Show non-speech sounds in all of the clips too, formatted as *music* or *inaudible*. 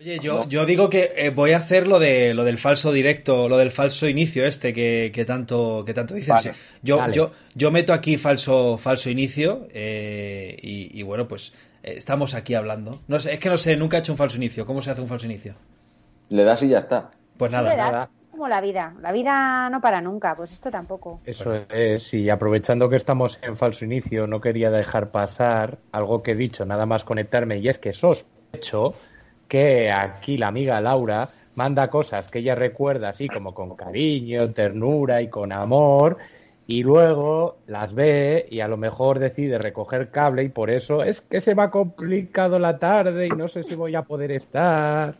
Oye, yo, yo digo que eh, voy a hacer lo de lo del falso directo, lo del falso inicio este que, que tanto que tanto dicen. Vale, yo, dale. yo, yo meto aquí falso falso inicio eh, y, y bueno pues eh, estamos aquí hablando. No sé, es que no sé, nunca he hecho un falso inicio. ¿Cómo se hace un falso inicio? Le das y ya está. Pues nada, le das, nada. Es como la vida. La vida no para nunca, pues esto tampoco. Eso es, y aprovechando que estamos en falso inicio, no quería dejar pasar algo que he dicho, nada más conectarme, y es que sospecho que aquí la amiga Laura manda cosas que ella recuerda así como con cariño, ternura y con amor, y luego las ve y a lo mejor decide recoger cable y por eso es que se me ha complicado la tarde y no sé si voy a poder estar.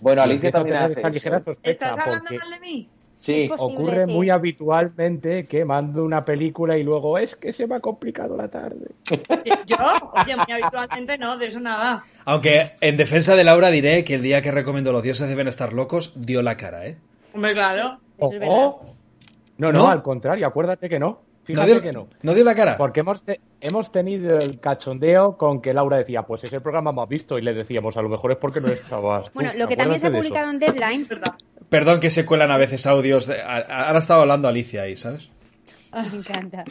Bueno, Alicia también tener hace esa eso. ligera sospecha ¿Estás hablando porque- mal de mí? Sí, posible, Ocurre sí. muy habitualmente que mando una película y luego es que se me ha complicado la tarde. Yo, oye, muy habitualmente no, de eso nada. Aunque en defensa de Laura diré que el día que recomendó Los dioses deben estar locos dio la cara, ¿eh? Hombre, claro. Eso es verdad. Ojo. No, no, ¿No? al contrario, acuérdate que no. ¿No Fíjate dio, que no. ¿No dio la cara? Porque hemos, te- hemos tenido el cachondeo con que Laura decía, pues ese programa hemos visto y le decíamos, a lo mejor es porque no estabas. *laughs* tú". Bueno, lo que también se ha publicado en Deadline, Perdón que se cuelan a veces audios. de- ahora estaba hablando Alicia ahí, ¿sabes? me encanta.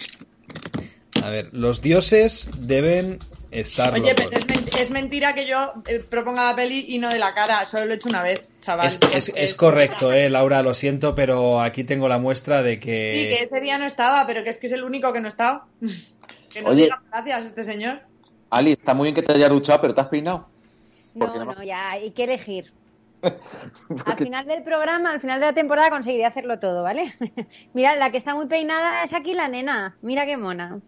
A ver, los dioses deben estar Oye, locos. pero es, men- es mentira que yo eh, proponga la peli y no de la cara. Solo lo he hecho una vez, chaval. Es, es- es correcto, eh, Laura, lo siento, pero aquí tengo la muestra de Sí, que que... ese día no estaba, pero que es que es el único que no estaba. *laughs* Que no Oye. diga gracias este señor. Ali, está muy bien que te hayas duchado, pero ¿te has peinado? ¿Por qué No, no? no, ya, hay que elegir. *laughs* Al final del programa, al final de la temporada, conseguiré hacerlo todo, ¿vale? *laughs* Mira, la que está muy peinada es aquí la nena. Mira qué mona.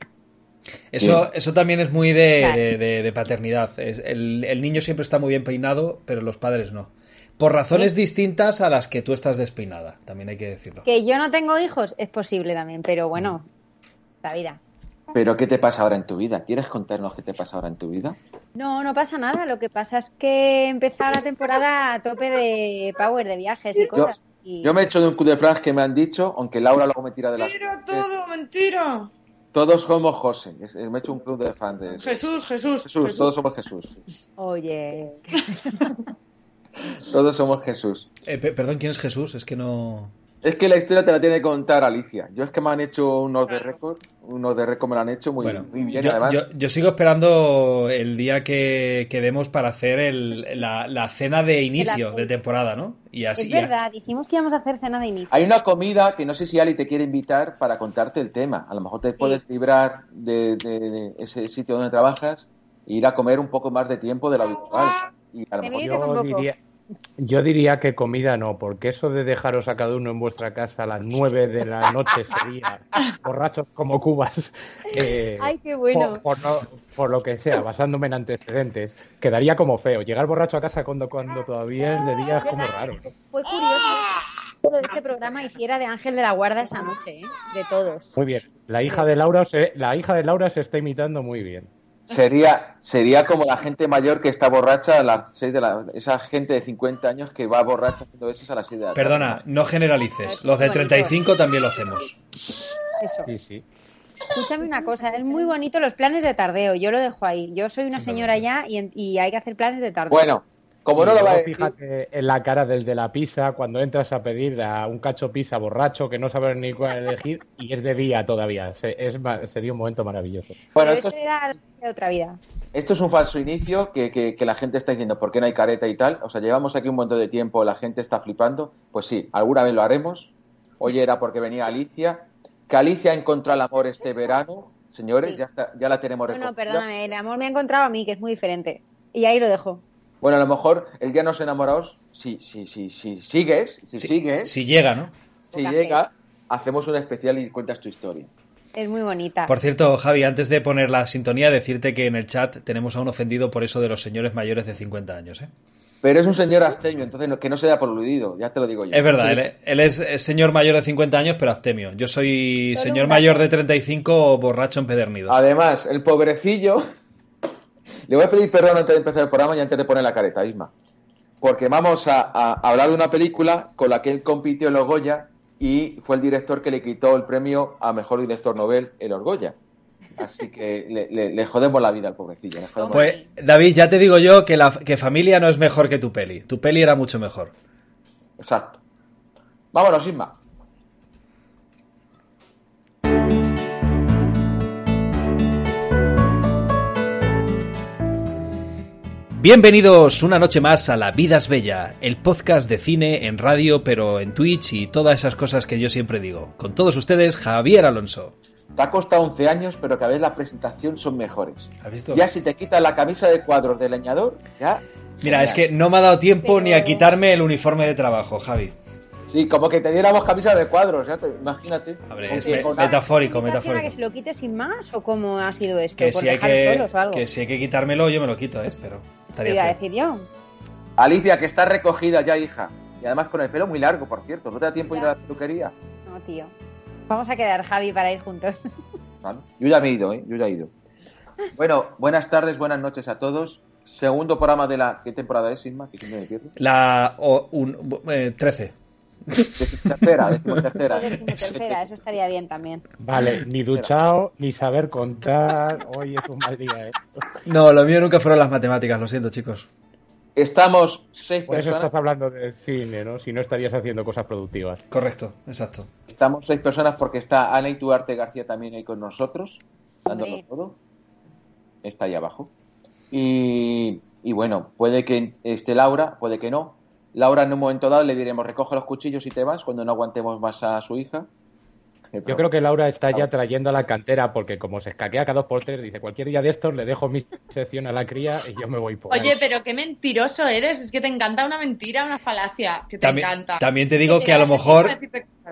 Eso, eso también es muy de, Claro. de- de- de paternidad. Es- el, el niño siempre está muy bien peinado, pero los padres no. Por razones distintas a las que tú estás despeinada, también hay que decirlo. Que yo no tengo hijos, es posible también, pero bueno, la vida. ¿Pero qué te pasa ahora en tu vida? ¿Quieres contarnos qué te pasa ahora en tu vida? No, no pasa nada. Lo que pasa es que he empezado la temporada a tope de power, de viajes y Yo, cosas. y- yo me he hecho de un coup de que me han dicho, aunque Laura luego me tira de la... Mentira todo, mentira. Todos somos José. Es- Me he hecho un club de fans de eso. Jesús, Jesús. Jesús, todos somos Jesús. Oye, Todos somos Jesús. Eh, pe- perdón, ¿quién es Jesús? Es que no... Es que la historia te la tiene que contar Alicia. Yo es que me han hecho unos de récord, unos de récord me lo han hecho muy, Bueno, muy bien, yo, además. yo- yo sigo esperando el día que quedemos para hacer el- la, la cena de inicio de temporada, ¿no? Y así es ya- verdad, dijimos que íbamos a hacer cena de inicio. Hay una comida que no sé si Ali te quiere invitar para contarte el tema. A lo mejor te puedes librar de, de- de ese sitio donde trabajas e ir a comer un poco más de tiempo de lo habitual. Y a lo mejor yo- diría, yo diría que comida no, porque eso de dejaros a cada uno en vuestra casa a las nueve de la noche sería *laughs* borrachos como cubas. eh, Ay, qué bueno. Por, por no- por lo que sea, basándome en antecedentes, quedaría como feo. Llegar borracho a casa cuando, cuando todavía es de día es como raro. Fue curioso que este programa hiciera de Ángel de la Guarda esa noche, ¿eh? De todos. Muy bien. La hija de Laura se, la hija de Laura se está imitando muy bien. Sería, sería como la gente mayor que está borracha a las 6 de la... Esa gente de 50 años que va borracha haciendo besos a las 6 de la tarde. Perdona, no generalices. Los de Bonito. 35 también lo hacemos. Eso. Sí, sí. Escúchame una cosa, es muy bonito los planes de tardeo, yo lo dejo ahí. Yo soy una señora ya y, en- y hay que hacer planes de tardeo. Bueno, como Y no lo va a decir... Fíjate en la cara del de la pizza cuando entras a pedir a un cacho pizza borracho que no sabes ni cuál elegir y es de día todavía. Se- es, ma- sería un momento maravilloso. Bueno, Pero esto eso es, era de otra vida. esto es un falso inicio que, que- que la gente está diciendo, ¿por qué no hay careta y tal? O sea, llevamos aquí un montón de tiempo, la gente está flipando. Pues sí, alguna vez lo haremos. Hoy era porque venía Alicia. Que Alicia encontró el amor este verano. Señores, Sí. ya, está, ya la tenemos No, no, perdóname, el amor me ha encontrado a mí, que es muy diferente. Y ahí lo dejo. Bueno, a lo mejor el día de los enamorados, si, si, si, si sigues, si Si- sigues, Si llega, ¿no? si llega, hacemos un especial y cuentas tu historia. Es muy bonita. Por cierto, Javi, antes de poner la sintonía, decirte que en el chat tenemos a un ofendido por eso de los señores mayores de 50 años, ¿eh? Pero es un señor abstemio, entonces no- que no se da por aludido, ya te lo digo yo. Es verdad, él, él es, es señor mayor de 50 años, pero abstemio. Yo soy señor mayor de 35, borracho empedernido. Además, el pobrecillo. Le voy a pedir perdón antes de empezar el programa y antes de poner la careta, Isma. Porque vamos a, a hablar de una película con la que él compitió en los Goya y fue el director que le quitó el premio a mejor director Nobel en los Goya. Así que le, le- le jodemos la vida al pobrecillo. Pues, David, ya te digo yo que, la, que familia no es mejor que tu peli. Tu peli era mucho mejor. Exacto. Vámonos, Isma. Bienvenidos una noche más a La Vida es Bella, el podcast de cine en radio, pero en Twitch y todas esas cosas que yo siempre digo. Con todos ustedes, Javier Alonso. Te ha costado 11 años, pero cada vez la presentación son mejores. ¿Has visto? Ya si te quitas la camisa de cuadros del leñador, ya. Mira, genial. es que no me ha dado tiempo Pero- ni a quitarme el uniforme de trabajo, Javi. Sí, como que te diéramos camisa de cuadros, ya te, imagínate. Hombre, es me- metafórico, ¿Invitación a metafórico. que se lo quite sin más o cómo ha sido esto? Que ¿Por si, hay que, solos o algo? que si hay que quitármelo, yo me lo quito, ¿eh? Pero estaría iba a decir yo. Alicia, que está recogida ya, hija. Y además con el pelo muy largo, por cierto. ¿No te da tiempo ir a la peluquería? No, tío. Vamos a quedar, Javi, para ir juntos. *laughs* Yo ya me he ido, ¿eh? Yo ya he ido. Bueno, buenas tardes, buenas noches a todos. Segundo programa de la... ¿Qué temporada es? Que siempre me. La o, un, eh, 13. Tercera, decimotercera. tercera, eso estaría bien también. Vale, ni duchado, ni saber contar. Hoy es un mal día, ¿eh? No, lo mío nunca fueron las matemáticas, lo siento, chicos. Estamos seis Por eso personas. estás hablando de cine, ¿no? Si no estarías haciendo cosas productivas. Correcto, exacto. Estamos seis personas porque está Ana Ituarte García también ahí con nosotros, dándolo Hombre. todo. Está ahí abajo. Y, y bueno, puede que esté Laura, puede que no. Laura en un momento dado le diremos recoge los cuchillos y te vas cuando no aguantemos más a su hija. Yo creo que Laura está ya trayendo a la cantera porque como se escaquea cada dos por tres, dice cualquier día de estos le dejo mi sección a la cría y yo me voy por ahí. Oye, pero qué mentiroso eres. Es que te encanta una mentira, una falacia. Que te También, encanta. también te digo Que que a lo mejor,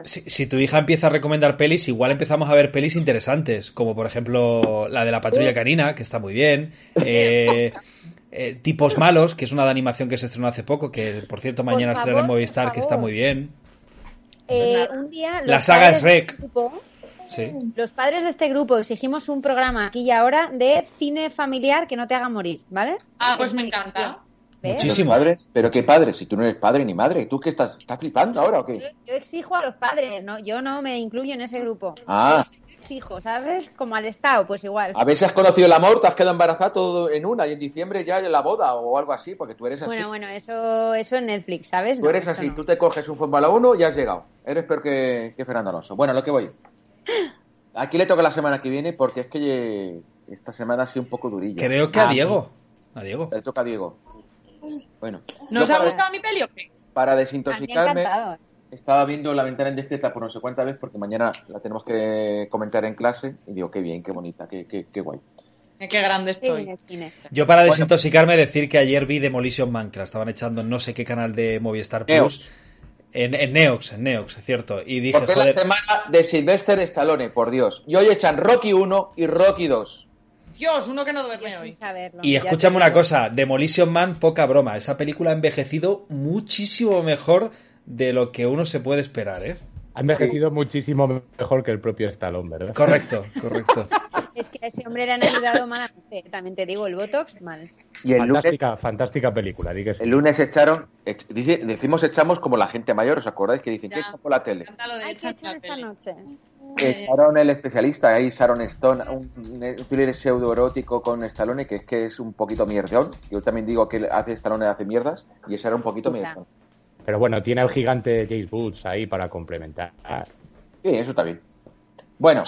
si, si tu hija empieza a recomendar pelis, igual empezamos a ver pelis interesantes, como por ejemplo la de la patrulla canina, que está muy bien. eh, *laughs* eh, Tipos malos, que es una de animación que se estrenó hace poco, que por cierto Por mañana favor, estrena en por Movistar, que está muy bien. Eh, un día. La los saga padres es de Rec. este grupo- Sí. Los padres de este grupo exigimos un programa aquí y ahora de cine familiar que no te haga morir, ¿vale? Ah, pues me encanta. ¿Ves? Muchísimo. Padres, pero qué padre, si tú no eres padre ni madre, ¿tú qué estás? ¿Estás flipando ahora o Yo, qué? yo exijo a los padres, ¿no? Yo no me incluyo en ese grupo. Ah, Exijo, ¿sabes? Como al Estado, pues igual. a ver si has conocido el amor, te has quedado embarazada todo en una y en diciembre ya en la boda o algo así, porque tú eres así. Bueno, bueno, eso, eso en Netflix, ¿sabes? Tú No, eres así, no. tú te coges un Fórmula 1 y has llegado. Eres peor que, que Fernando Alonso. Bueno, lo que voy. *laughs* Aquí le toca la semana que viene porque es que eh, esta semana ha sido un poco durilla. Creo que a Ah, Diego. A Diego. Le toca a Diego. Bueno. ¿No os yo ha para- gustado mi peli o qué? Para A mí desintoxicarme. Estaba viendo La ventana indiscreta por no sé cuántas veces porque mañana la tenemos que comentar en clase y digo, qué bien, qué bonita, qué, qué, qué guay. Qué grande estoy. en. Yo para Bueno. desintoxicarme decir que ayer vi Demolition Man, que la estaban echando en no sé qué canal de Movistar Neox. Plus. En, en Neox, en Neox, es cierto. Y dije, Porque es la joder, semana de Sylvester Stallone, por Dios. Y hoy echan Rocky 1 y Rocky 2. Dios, uno que no duerme hoy. saberlo, Y escúchame una cosa, Demolition Man, poca broma. Esa película ha envejecido muchísimo mejor de lo que uno se puede esperar, ¿eh? Ha envejecido muchísimo mejor que el propio Stallone, ¿verdad? Correcto, correcto. Es que a ese hombre le han ayudado malamente. También te digo, el Botox, mal. Y el lunes, Fantástica, fantástica película, sí. el lunes echaron, ech- dice- decimos echamos como la gente mayor, ¿os acordáis? Que dicen, Ya. ¿qué está por la tele? De echar esta peli. noche. Echaron el especialista, ahí Sharon Stone, un, un thriller pseudoerótico con Stallone, que es que es un poquito mierdón. Yo también digo que hace Stallone hace mierdas, y ese era un poquito mierdón. Pero bueno, tiene al gigante James Woods ahí para complementar. Sí, eso está bien. Bueno,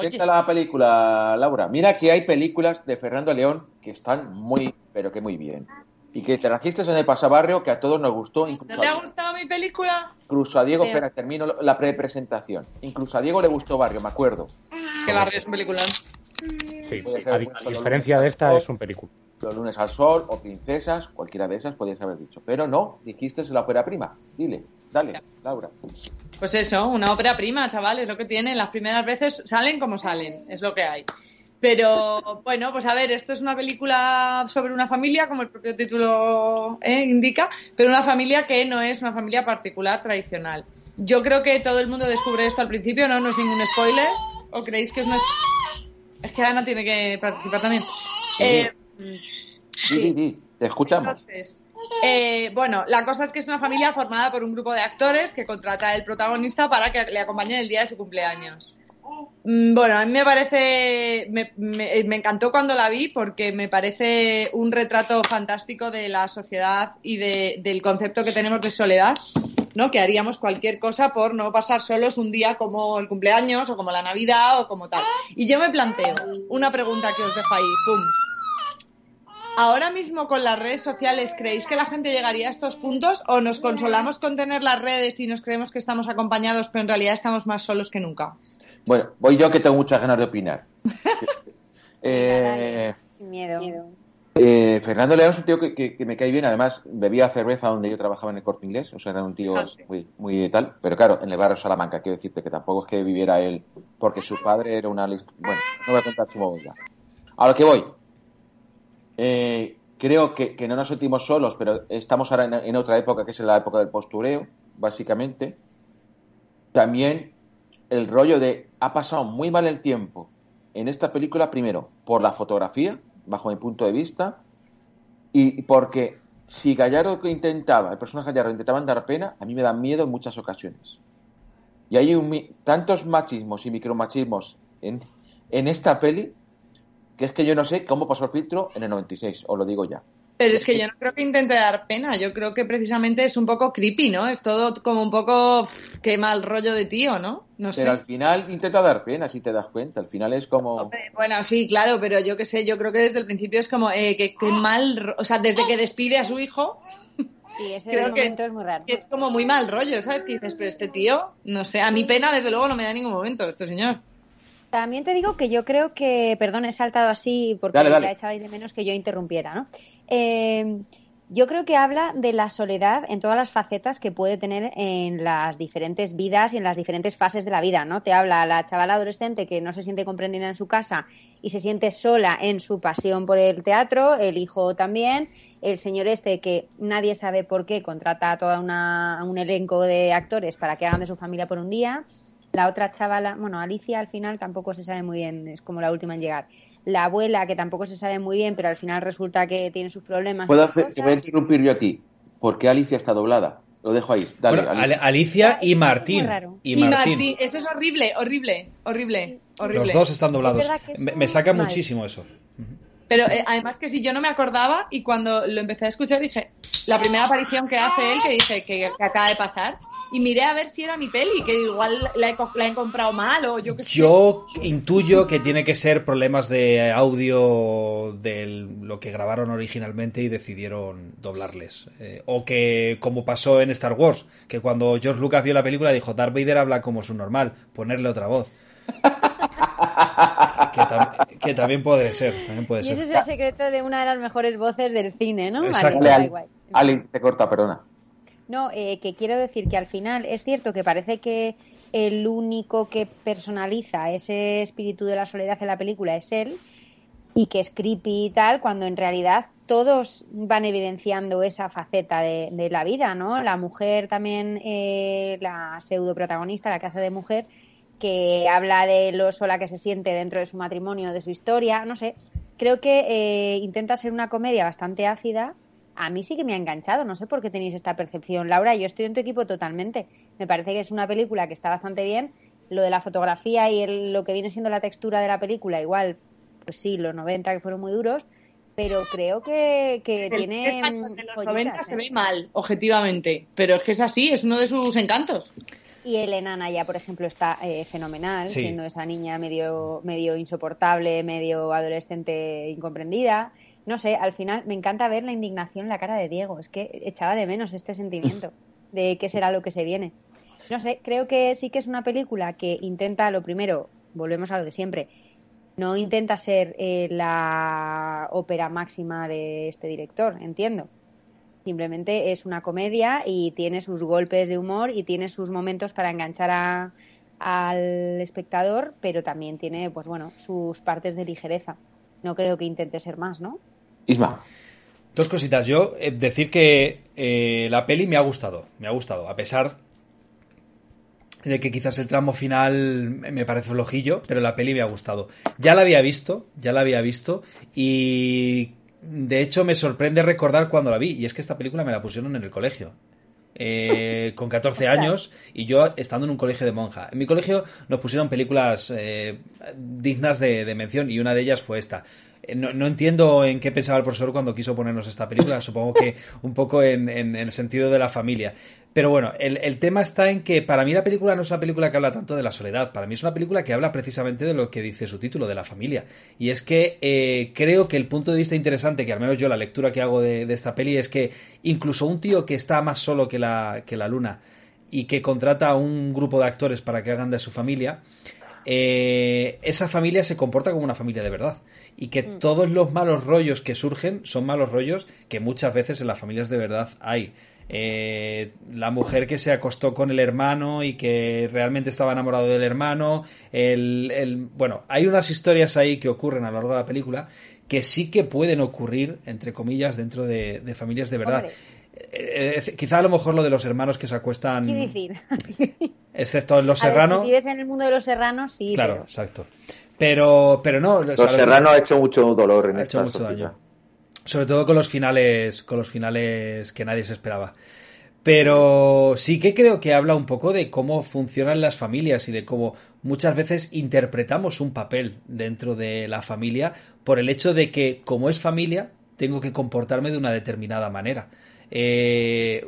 ¿qué tal la película, Laura? Mira que hay películas de Fernando León que están muy, pero que muy bien. Y que trajiste en el pasabarrio que a todos nos gustó, incluso, ¿No te ha gustado mi película? incluso a Diego, espera, termino la prepresentación. Incluso a Diego le gustó Barrio, me acuerdo. Es que Barrio es un peliculón. Sí, A, diferencia de esta, es un película. Los lunes al sol o princesas, cualquiera de esas podías haber dicho. Pero no, dijiste la ópera prima. Dile, dale, Laura. Pues eso, una ópera prima, chavales, lo que tiene. Las primeras veces salen como salen, es lo que hay. Pero bueno, pues a ver, esto es una película sobre una familia, como el propio título eh, indica, pero una familia que no es una familia particular tradicional. Yo creo que todo el mundo descubre esto al principio, ¿no? No es ningún spoiler. ¿O creéis que es una... Es que Ana tiene que participar también. Sí. Eh, Sí, sí, sí, te escuchamos. eh, bueno, la cosa es que es una familia formada por un grupo de actores que contrata el protagonista para que le acompañe el día de su cumpleaños. Mm, Bueno, a mí me parece, me, me- me encantó cuando la vi porque me parece un retrato fantástico de la sociedad y de- del concepto que tenemos de soledad, ¿no? Que haríamos cualquier cosa por no pasar solos un día como el cumpleaños o como la Navidad o como tal. Y yo me planteo una pregunta que os dejo ahí, pum. Ahora mismo con las redes sociales, ¿creéis que la gente llegaría a estos puntos o nos consolamos con tener las redes y nos creemos que estamos acompañados, pero en realidad estamos más solos que nunca? Bueno, voy yo que tengo muchas ganas de opinar. *laughs* Eh, Sin miedo. eh, Fernando León es un tío que, que- que me cae bien, además bebía cerveza donde yo trabajaba en el corte inglés, o sea, era un tío Ah, muy, muy tal, pero claro, en el barrio Salamanca, quiero decirte que tampoco es que viviera él, porque su padre era una. Bueno, no voy a contar su movida. A lo que voy. Eh, creo que, que no nos sentimos solos, pero estamos ahora en, en otra época, que es la época del postureo, básicamente. También el rollo de ha pasado muy mal el tiempo en esta película, primero, por la fotografía, bajo mi punto de vista, y porque si Gallardo intentaba, el personaje Gallardo intentaban dar pena, a mí me da miedo en muchas ocasiones. Y hay un tantos machismos y micromachismos en, en esta peli que es que yo no sé cómo pasó el filtro en el 96, os lo digo ya. Pero es que yo no creo que intente dar pena, yo creo que precisamente es un poco creepy, ¿no? Es todo como un poco, pff, qué mal rollo de tío, ¿no? No sé. Pero al final intenta dar pena, si te das cuenta. Al final es como... Hombre, Bueno, sí, claro, pero yo qué sé, yo creo que desde el principio es como eh, que, que mal, o sea, desde que despide a su hijo, Sí, ese Creo que momento es muy raro. que es como muy mal rollo, ¿sabes? Que dices, pero este tío, no sé, a mi pena desde luego no me da en ningún momento, este señor. También te digo que yo creo que, perdón, he saltado así porque Dale, dale. ya echabais de menos que yo interrumpiera, ¿no? Eh, yo creo que habla de la soledad en todas las facetas que puede tener en las diferentes vidas y en las diferentes fases de la vida, ¿no? Te habla la chavala adolescente que no se siente comprendida en su casa y se siente sola en su pasión por el teatro, el hijo también, el señor este que nadie sabe por qué contrata a toda una, a un elenco de actores para que hagan de su familia por un día. La otra chavala, bueno, Alicia al final tampoco se sabe muy bien, es como la última en llegar. La abuela, que tampoco se sabe muy bien, pero al final resulta que tiene sus problemas. Puedo hacer, te voy a interrumpir yo a ti. ¿Por qué Alicia está doblada? Lo dejo ahí. Dale, Bueno, Alicia y Martín. Y Y Martín. Martín, eso es horrible, horrible, horrible, horrible. Los dos están doblados. Es Me, me saca mal. muchísimo eso. Pero eh, además que si yo no me acordaba y cuando lo empecé a escuchar dije, la primera aparición que hace él, que dije que, que acaba de pasar, y miré a ver si era mi peli, que igual la he, co- la he comprado mal o yo qué sé. Yo intuyo que tiene que ser problemas de audio de lo que grabaron originalmente y decidieron doblarles. Eh, o que, como pasó en Star Wars, que cuando George Lucas vio la película dijo, Darth Vader habla como su normal, ponerle otra voz. *laughs* que, tam- que también puede ser, también puede Y ser. ese es el secreto de una de las mejores voces del cine, ¿no? Exacto. Vale, igual. Ali, te corta, perdona. No, eh, que quiero decir que al final es cierto que parece que el único que personaliza ese espíritu de la soledad en la película es él y que es creepy y tal, cuando en realidad todos van evidenciando esa faceta de, la vida, ¿no? La mujer también, eh, la pseudo protagonista, la que hace de mujer, que habla de lo sola que se siente dentro de su matrimonio, de su historia, no sé. Creo que eh, intenta ser una comedia bastante ácida. A mí sí que me ha enganchado, no sé por qué tenéis esta percepción. Laura, yo estoy en tu equipo totalmente. Me parece que es una película que está bastante bien. Lo de la fotografía y el- lo que viene siendo la textura de la película, igual, pues sí, los 90 que fueron muy duros, pero creo que, que El tiene de mm, los joyitas, 90 se ¿eh? ve mal, objetivamente, pero es que es así, es uno de sus encantos. Y Elena Naya, por ejemplo, está eh, fenomenal, Sí. siendo esa niña medio, medio insoportable, medio adolescente incomprendida. No sé, al final me encanta ver la indignación en la cara de Diego. Es que echaba de menos este sentimiento *laughs* de qué será lo que se viene. No sé, creo que sí que es una película que intenta, lo primero, volvemos a lo de siempre, no intenta ser eh, la ópera máxima de este director, entiendo. Simplemente es una comedia y tiene sus golpes de humor y tiene sus momentos para enganchar a, al espectador, pero también tiene, pues bueno, sus partes de ligereza. No creo que intente ser más, ¿no? Isma. Dos cositas. Yo, eh, decir que eh, la peli me ha gustado. Me ha gustado. A pesar de que quizás el tramo final me parece flojillo, pero la peli me ha gustado. Ya la había visto, ya la había visto y de hecho me sorprende recordar cuando la vi y es que esta película me la pusieron en el colegio. Eh, con 14 años y yo estando en un colegio de monja. En mi colegio nos pusieron películas eh, dignas de, de mención y una de ellas fue esta. Eh, no, no, entiendo en qué pensaba el profesor cuando quiso ponernos esta película, supongo que un poco en, en, el sentido de la familia. Pero bueno, el, el, tema está en que para mí la película no es una película que habla tanto de la soledad, para mí es una película que habla precisamente de lo que dice su título, de la familia. Y es que eh, creo que el punto de vista interesante, que al menos yo la lectura que hago de, de, esta peli, es que incluso un tío que está más solo que la, que la luna y que contrata a un grupo de actores para que hagan de su familia, eh, esa familia se comporta como una familia de verdad y que mm. todos los malos rollos que surgen son malos rollos que muchas veces en las familias de verdad hay. Eh, la mujer que se acostó con el hermano y que realmente estaba enamorado del hermano. El, el, bueno, hay unas historias ahí que ocurren a lo largo de la película que sí que pueden ocurrir, entre comillas, dentro de, de familias de verdad. Eh, quizá a lo mejor lo de los hermanos que se acuestan. ¿Qué decir? *laughs* excepto en Los Serrano. Si vives en el mundo de los serranos, sí. Claro, pero... exacto. Pero, pero no. Los Serrano ha hecho mucho dolor en ha hecho mucho sociedad. daño. Sobre todo con los finales, con los finales que nadie se esperaba. Pero sí que creo que habla un poco de cómo funcionan las familias y de cómo muchas veces interpretamos un papel dentro de la familia por el hecho de que como es familia tengo que comportarme de una determinada manera. Eh,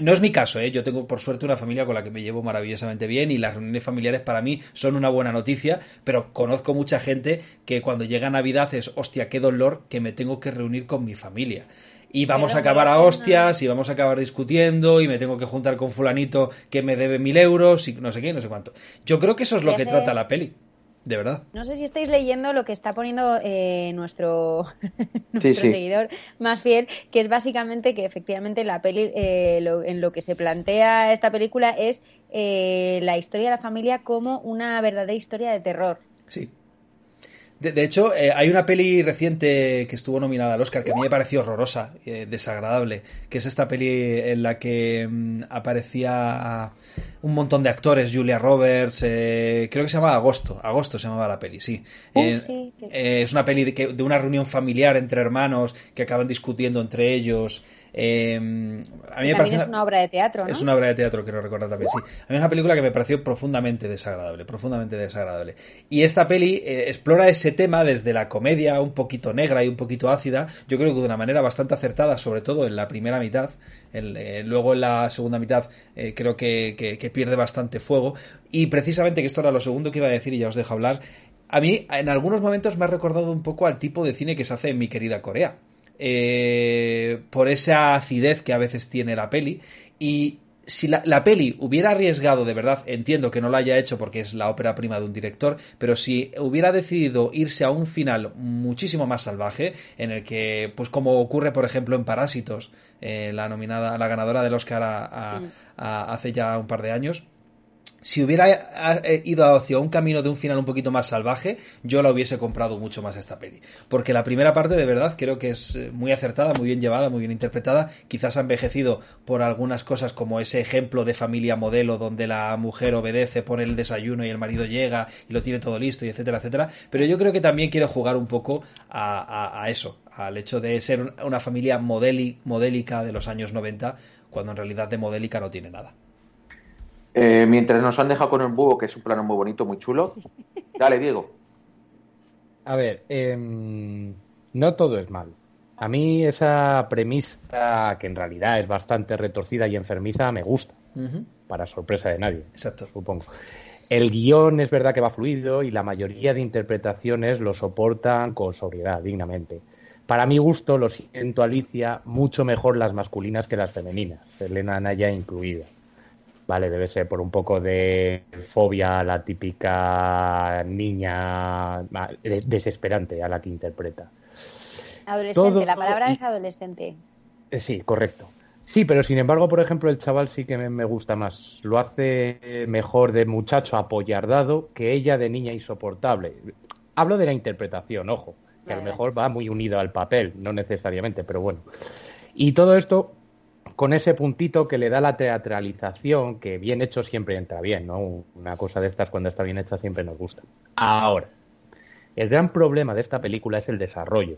no es mi caso, ¿eh? yo tengo por suerte una familia con la que me llevo maravillosamente bien y las reuniones familiares para mí son una buena noticia, pero conozco mucha gente que cuando llega Navidad es, hostia, qué dolor que me tengo que reunir con mi familia y vamos a acabar a hostias y vamos a acabar discutiendo y me tengo que juntar con fulanito que me debe mil euros y no sé qué, no sé cuánto. Yo creo que eso es lo que trata la peli. De verdad. No sé si estáis leyendo lo que está poniendo eh, nuestro, *laughs* nuestro sí, sí. seguidor más fiel, que es básicamente que efectivamente la peli, eh, lo, en lo que se plantea esta película es eh, la historia de la familia como una verdadera historia de terror. Sí. De, de hecho, eh, hay una peli reciente que estuvo nominada al Oscar que a mí me pareció horrorosa, eh, desagradable, que es esta peli en la que mm, aparecía un montón de actores, Julia Roberts, eh, creo que se llamaba Agosto, Agosto se llamaba la peli, sí. Uh, sí, sí. es una peli de, que, de una reunión familiar entre hermanos que acaban discutiendo entre ellos. Eh, a mí me parece es una obra de teatro, ¿no? Es una obra de teatro, quiero recordar también, sí. A mí es una película que me pareció profundamente desagradable, profundamente desagradable. Y esta peli eh, explora ese tema desde la comedia un poquito negra y un poquito ácida, yo creo que de una manera bastante acertada, sobre todo en la primera mitad. El, eh, luego en la segunda mitad eh, creo que, que, que pierde bastante fuego. Y precisamente, que esto era lo segundo que iba a decir y ya os dejo hablar, a mí en algunos momentos me ha recordado un poco al tipo de cine que se hace en mi querida Corea eh, por esa acidez que a veces tiene la peli. Y si la, la, peli hubiera arriesgado de verdad, entiendo que no lo haya hecho porque es la ópera prima de un director, pero si hubiera decidido irse a un final muchísimo más salvaje, en el que, pues como ocurre por ejemplo en Parásitos, eh, la nominada, la ganadora del Oscar a, a, a, hace ya un par de años, si hubiera ido hacia un camino de un final un poquito más salvaje, yo la hubiese comprado mucho más esta peli. Porque la primera parte, de verdad, creo que es muy acertada, muy bien llevada, muy bien interpretada. Quizás ha envejecido por algunas cosas como ese ejemplo de familia modelo donde la mujer obedece, pone el desayuno y el marido llega y lo tiene todo listo, y etcétera, etcétera. Pero yo creo que también quiere jugar un poco a, eso, al hecho de ser una familia modélica de los años 90, cuando en realidad de modélica no tiene nada. Eh, mientras nos han dejado con el búho, que es un plano muy bonito, muy chulo. Sí. Dale, Diego. A ver, eh, no todo es mal. A mí esa premisa, que en realidad es bastante retorcida y enfermiza, me gusta. Uh -huh. Para sorpresa de nadie. Exacto. Supongo. El guion es verdad que va fluido y la mayoría de interpretaciones lo soportan con sobriedad, dignamente. Para mi gusto, lo siento Alicia, mucho mejor las masculinas que las femeninas, Elena Naya incluida. Vale, debe ser por un poco de fobia a la típica niña desesperante a la que interpreta. Adolescente, Todo... la palabra es adolescente. Sí, correcto. Sí, pero sin embargo, por ejemplo, el chaval sí que me, gusta más. Lo hace mejor de muchacho apoyardado que ella de niña insoportable. Hablo de la interpretación, ojo, que a lo mejor va muy unido al papel, no necesariamente, pero bueno. Y todo esto con ese puntito que le da la teatralización, que bien hecho siempre entra bien, ¿no? Una cosa de estas cuando está bien hecha siempre nos gusta. Ahora, el gran problema de esta película es el desarrollo.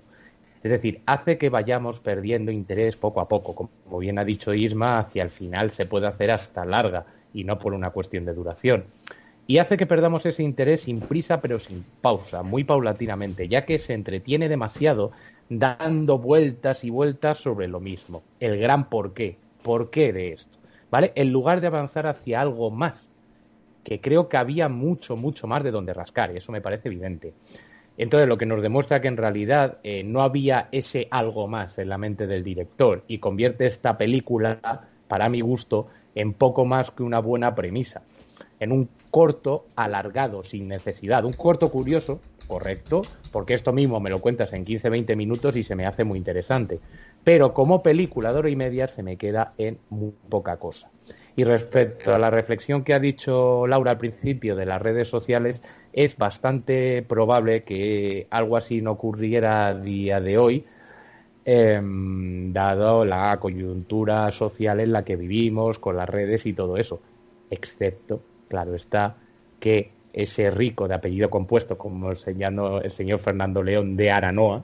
Es decir, hace que vayamos perdiendo interés poco a poco. Como bien ha dicho Isma, hacia el final se puede hacer hasta larga y no por una cuestión de duración. Y hace que perdamos ese interés sin prisa pero sin pausa, muy paulatinamente, ya que se entretiene demasiado dando vueltas y vueltas sobre lo mismo. El gran porqué. ¿Por qué de esto? ¿Vale? En lugar de avanzar hacia algo más, que creo que había mucho, mucho más de donde rascar, eso me parece evidente. Entonces, lo que nos demuestra que en realidad eh, no había ese algo más en la mente del director y convierte esta película, para mi gusto, en poco más que una buena premisa. En un corto alargado, sin necesidad. Un corto curioso, correcto, porque esto mismo me lo cuentas en 15-20 minutos y se me hace muy interesante. Pero como película de hora y media se me queda en muy poca cosa. Y respecto a la reflexión que ha dicho Laura al principio de las redes sociales, es bastante probable que algo así no ocurriera a día de hoy, em, dado la coyuntura social en la que vivimos, con las redes y todo eso. Excepto, claro está, que ese rico de apellido compuesto, como el el señor Fernando León de Aranoa,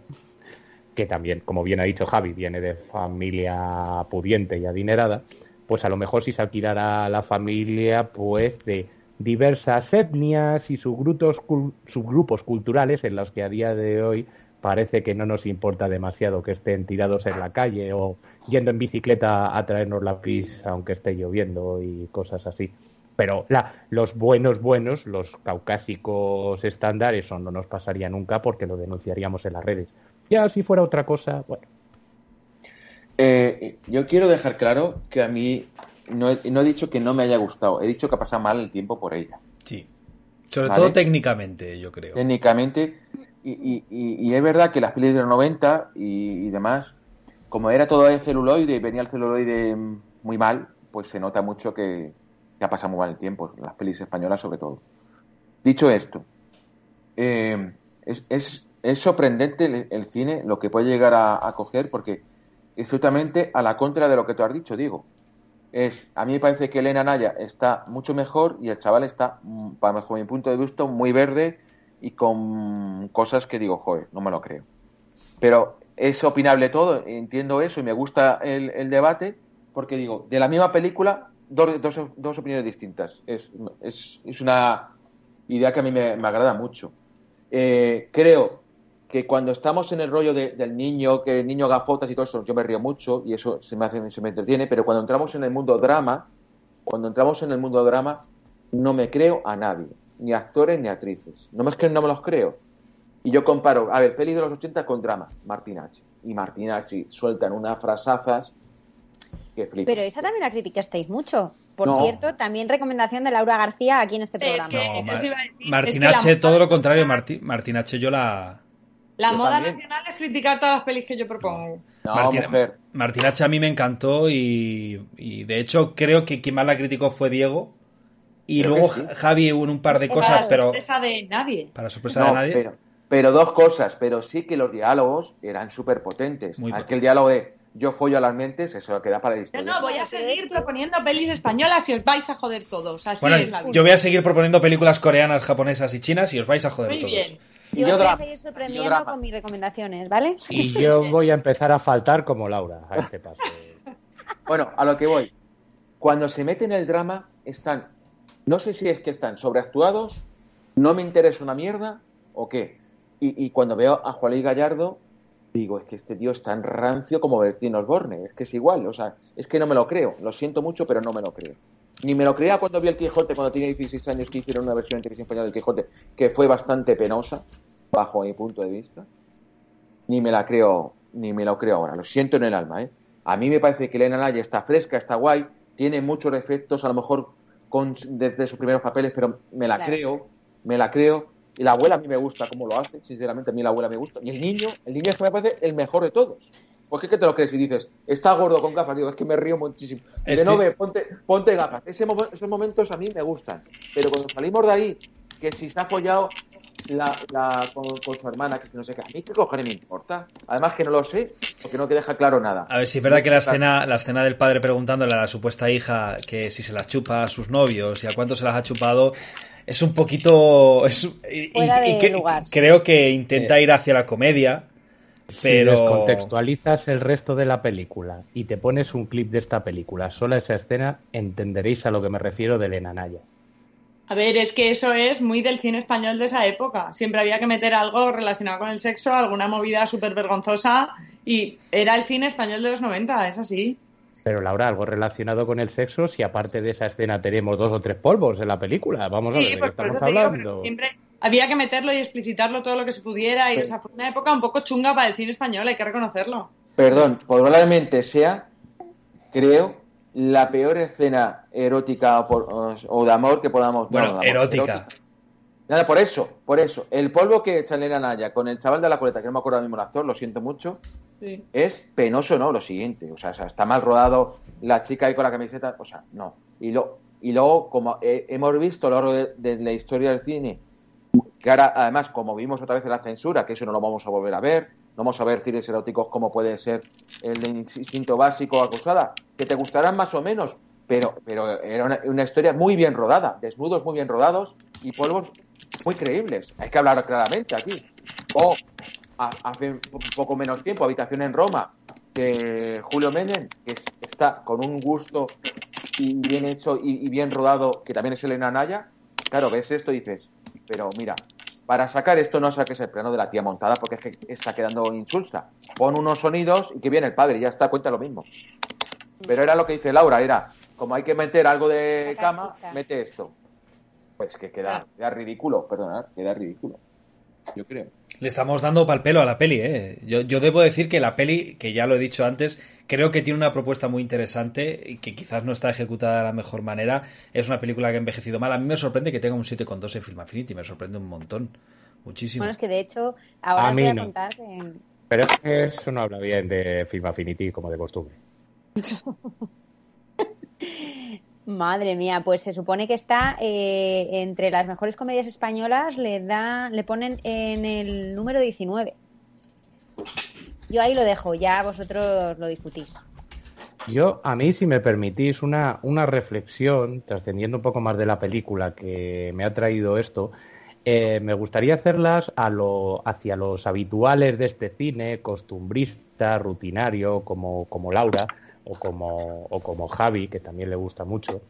que también, como bien ha dicho Javi, viene de familia pudiente y adinerada, pues a lo mejor si se alquilara la familia, pues de diversas etnias y subgrupos, subgrupos culturales en los que a día de hoy parece que no nos importa demasiado que estén tirados en la calle o yendo en bicicleta a traernos la pizza aunque esté lloviendo y cosas así. Pero la, los buenos buenos, los caucásicos estándares, eso no nos pasaría nunca porque lo denunciaríamos en las redes. Ya si fuera otra cosa, bueno, Eh, yo quiero dejar claro que a mí no he, no he dicho que no me haya gustado, he dicho que ha pasado mal el tiempo por ella. Sí. Sobre Vale. todo técnicamente, yo creo. Técnicamente, y, y- y- y es verdad que las pelis de los 90 y, y demás, como era todo de celuloide y venía el celuloide muy mal, pues se nota mucho que, que ha pasado muy mal el tiempo, las pelis españolas sobre todo. Dicho esto, eh, es, es- es sorprendente el, cine lo que puede llegar a, coger porque es totalmente a la contra de lo que tú has dicho, digo. Es, a mí me parece que Elena Naya está mucho mejor y el chaval está, mm, para mi punto de vista, muy verde y con cosas que digo, joder, no me lo creo. Pero es opinable todo, entiendo eso y me gusta el debate porque digo, de la misma película, dos, dos, dos opiniones distintas. Es, es, es una idea que a mí me, me agrada mucho. Eh, creo que cuando estamos en el rollo de- del niño, que el niño haga fotos y todo eso, yo me río mucho y eso se me hace, se me entretiene, pero cuando entramos en el mundo drama, cuando entramos en el mundo drama, no me creo a nadie, ni actores ni actrices. No me no me los creo. Y yo comparo, a ver, peli de los 80 con drama, Martinacci. Y Martinacci sueltan unas frasazas que. Pero esa también la criticasteis mucho. Por No. cierto, también recomendación de Laura García aquí en este Es programa. que- No, es Martinache, que la todo lo contrario. Marti- Martinache yo la... La Yo moda también. nacional es criticar todas las pelis que yo propongo. No, Martina- mujer. Martinache a mí me encantó y, y de hecho creo que quien más la criticó fue Diego. Y Creo luego sí. Javi en un par de cosas, pero Esa de nadie. para sorpresa No, de nadie. Pero, pero dos cosas, pero sí que los diálogos eran súper potentes. Muy Aquel diálogo de yo follo a las mentes, eso queda para la historia. no, voy a seguir proponiendo pelis españolas y os vais a joder todos. Así Bueno, es la vida. yo voy a seguir proponiendo películas coreanas, japonesas y chinas y os vais a joder Muy todos. bien. Y Yo yo os voy a seguir Y sorprendiendo drama. con mis recomendaciones, ¿vale? y yo voy a empezar a faltar como Laura a este paso. Bueno, a lo que voy. Cuando se mete en el drama, están. No sé si es que están sobreactuados, no me interesa una mierda o qué. Y, y cuando veo a Juan Luis Gallardo, digo, es que este tío es tan rancio como Bertín Osborne. Es que es igual, o sea, es que no me lo creo. Lo siento mucho, pero no me lo creo. Ni me lo creía cuando vi el Quijote, cuando tenía 16 años, que hicieron una versión en española del Quijote, que fue bastante penosa, bajo mi punto de vista. Ni me la creo, ni me lo creo ahora. Lo siento en el alma, ¿eh? A mí me parece que Elena Naya está fresca, está guay, tiene muchos efectos, a lo mejor con, desde sus primeros papeles, pero me la Claro. creo, me la creo. Y la abuela a mí me gusta cómo lo hace, sinceramente a mí la abuela me gusta. Y el niño, el niño es que me parece el mejor de todos. Pues que te lo crees y dices, está gordo con gafas, digo, es que me río muchísimo. De no ve, ponte, ponte gafas. Ese esos momentos a mí me gustan. Pero cuando salimos de ahí, que si se ha apoyado la, la con, su hermana, que no sé qué, a mí qué cojones me importa. Además que no lo sé, porque no te deja claro nada. A ver, si es verdad que la escena, la escena del padre preguntándole a la supuesta hija que si se las chupa a sus novios y a cuánto se las ha chupado, es un poquito... Es, y, creo que intenta ir hacia la comedia, pero... Si descontextualizas el resto de la película y te pones un clip de esta película, sola esa escena, entenderéis a lo que me refiero de Elena Naya. A ver, es que eso es muy del cine español de esa época. Siempre había que meter algo relacionado con el sexo, alguna movida súper vergonzosa, y era el cine español de los 90, es así. Pero Laura, algo relacionado con el sexo, si aparte de esa escena tenemos dos o tres polvos en la película, vamos a ver de qué estamos hablando. siempre había que meterlo y explicitarlo todo lo que se pudiera, y esa fue una época un poco chunga para el cine español, hay que reconocerlo. Perdón, probablemente sea, creo, la peor escena erótica o, de amor que podamos. Bueno, erótica. Nada, por eso, por eso. El polvo que echa Elena Naya con el chaval de la coleta, que no me acuerdo ahora mismo el actor, lo siento mucho, es penoso, ¿no? Lo siguiente. O sea, está mal rodado la chica ahí con la camiseta, o sea, no. Y, lo, y luego, como hemos visto a lo largo de, la historia del cine, que ahora, además, como vimos otra vez en la censura, que eso no lo vamos a volver a ver, no vamos a ver cines eróticos como puede ser el instinto básico acusada, que te gustarán más o menos, pero, pero era una, historia muy bien rodada, desnudos muy bien rodados y polvos muy creíbles. Hay que hablar claramente aquí. O hace poco menos tiempo, Habitación en Roma, que Julio Menem, que está con un gusto y bien hecho y, bien rodado, que también es Elena Naya, claro, ves esto y dices, pero mira, para sacar esto no saques el plano de la tía montada porque es que está quedando insulsa. Pon unos sonidos y que viene el padre, ya está, cuenta lo mismo. Pero era lo que dice Laura, era, como hay que meter algo de cama, mete esto. Pues que queda, queda ridículo, perdonad, queda ridículo. Yo creo. Le estamos dando pal pelo a la peli, ¿eh? Yo, yo debo decir que la peli, que ya lo he dicho antes, creo que tiene una propuesta muy interesante y que quizás no está ejecutada de la mejor manera. Es una película que ha envejecido mal. A mí me sorprende que tenga un 7,2 en Film Affinity, me sorprende un montón. Muchísimo. Bueno, es que de hecho, ahora voy a contar Pero es que eso no habla bien de Film Affinity como de costumbre. *laughs* Madre mía, pues se supone que está eh, entre las mejores comedias españolas, le da, le ponen en el número 19. Yo ahí lo dejo, ya vosotros lo discutís. Yo, a mí, si me permitís una, una reflexión, trascendiendo un poco más de la película que me ha traído esto, eh, me gustaría hacerlas a lo, hacia los habituales de este cine, costumbrista, rutinario, como, como Laura, o como, o como Javi, que también le gusta mucho,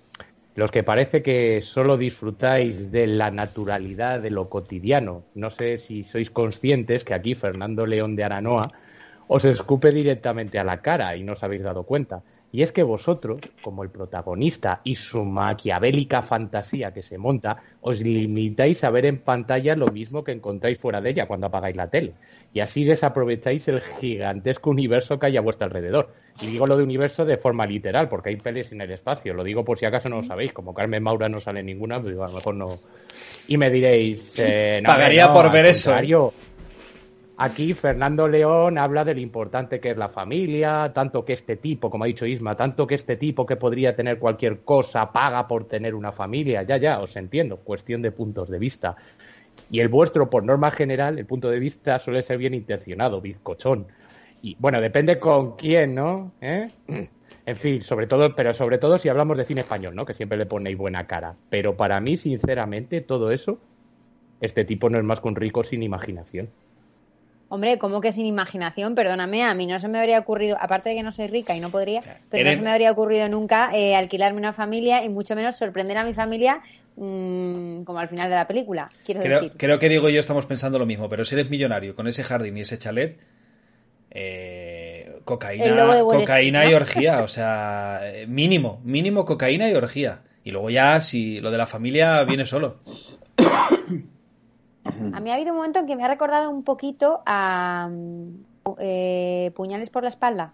los que parece que solo disfrutáis de la naturalidad de lo cotidiano. No sé si sois conscientes que aquí Fernando León de Aranoa os escupe directamente a la cara y no os habéis dado cuenta. Y es que vosotros, como el protagonista y su maquiavélica fantasía que se monta, os limitáis a ver en pantalla lo mismo que encontráis fuera de ella cuando apagáis la tele. Y así desaprovecháis el gigantesco universo que hay a vuestro alrededor. Y digo lo de universo de forma literal, porque hay pelis en el espacio. Lo digo por si acaso no lo sabéis. Como Carmen Maura no sale ninguna, pues digo, a lo mejor no. Y me diréis. Eh, Pagaría por ver eso. Aquí Fernando León habla de lo importante que es la familia, tanto que este tipo, como ha dicho Isma, tanto que este tipo que podría tener cualquier cosa paga por tener una familia. Ya, ya, os entiendo, cuestión de puntos de vista. Y el vuestro, por norma general, el punto de vista suele ser bien intencionado, bizcochón. Y bueno, depende con quién, ¿no? ¿Eh? En fin, sobre todo, pero sobre todo si hablamos de cine español, ¿no? Que siempre le ponéis buena cara. Pero para mí, sinceramente, todo eso, este tipo no es más que un rico sin imaginación. Hombre, ¿cómo que sin imaginación? Perdóname, a mí no se me habría ocurrido, aparte de que no soy rica y no podría, pero no se me habría ocurrido nunca eh, alquilarme una familia y mucho menos sorprender a mi familia mm, como al final de la película, quiero creo, decir. Creo que digo yo estamos pensando lo mismo, pero si eres millonario con ese jardín y ese chalet, eh, cocaína, cocaína y orgía, o sea, eh, mínimo, mínimo cocaína y orgía. Y luego ya, si lo de la familia viene solo. A mí ha habido un momento en que me ha recordado un poquito a eh, Puñales por la espalda.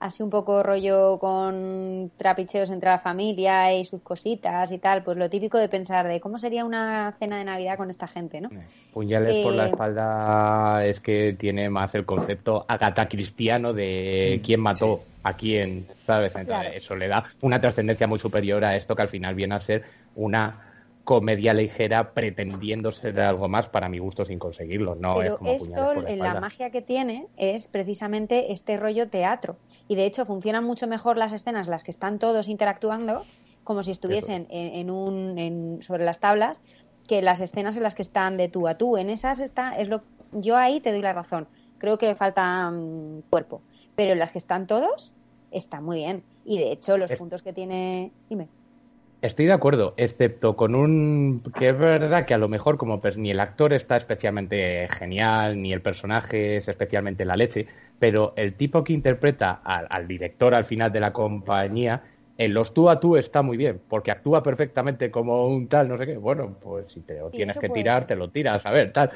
así un poco rollo con trapicheos entre la familia y sus cositas y tal, pues lo típico de pensar de cómo sería una cena de Navidad con esta gente, ¿no? Puñales por la Eh, espalda es que tiene más el concepto agata cristiano de quién mató a quién, ¿sabes? Entonces, Claro. eso le da una trascendencia muy superior a esto que al final viene a ser una comedia ligera pretendiendo ser algo más para mi gusto sin conseguirlo, no es como esto, por la magia que tiene es precisamente este rollo teatro. Y de hecho funcionan mucho mejor las escenas, las que están todos interactuando, como si estuviesen en, en un, en- sobre las tablas, que las escenas en las que están de tú a tú. En esas está, es lo, yo ahí te doy la razón. Creo que falta mm, cuerpo. Pero en las que están todos, está muy bien. Y de hecho, los Es- puntos que tiene. Dime. Estoy de acuerdo, excepto con un que es verdad que a lo mejor como pues, ni el actor está especialmente genial, ni el personaje es especialmente la leche, pero el tipo que interpreta al, al director al final de la compañía, en los tú a tú está muy bien, porque actúa perfectamente como un tal, no sé qué. Bueno, pues si te lo tienes que tirar, ser. te lo tiras, a ver, tal.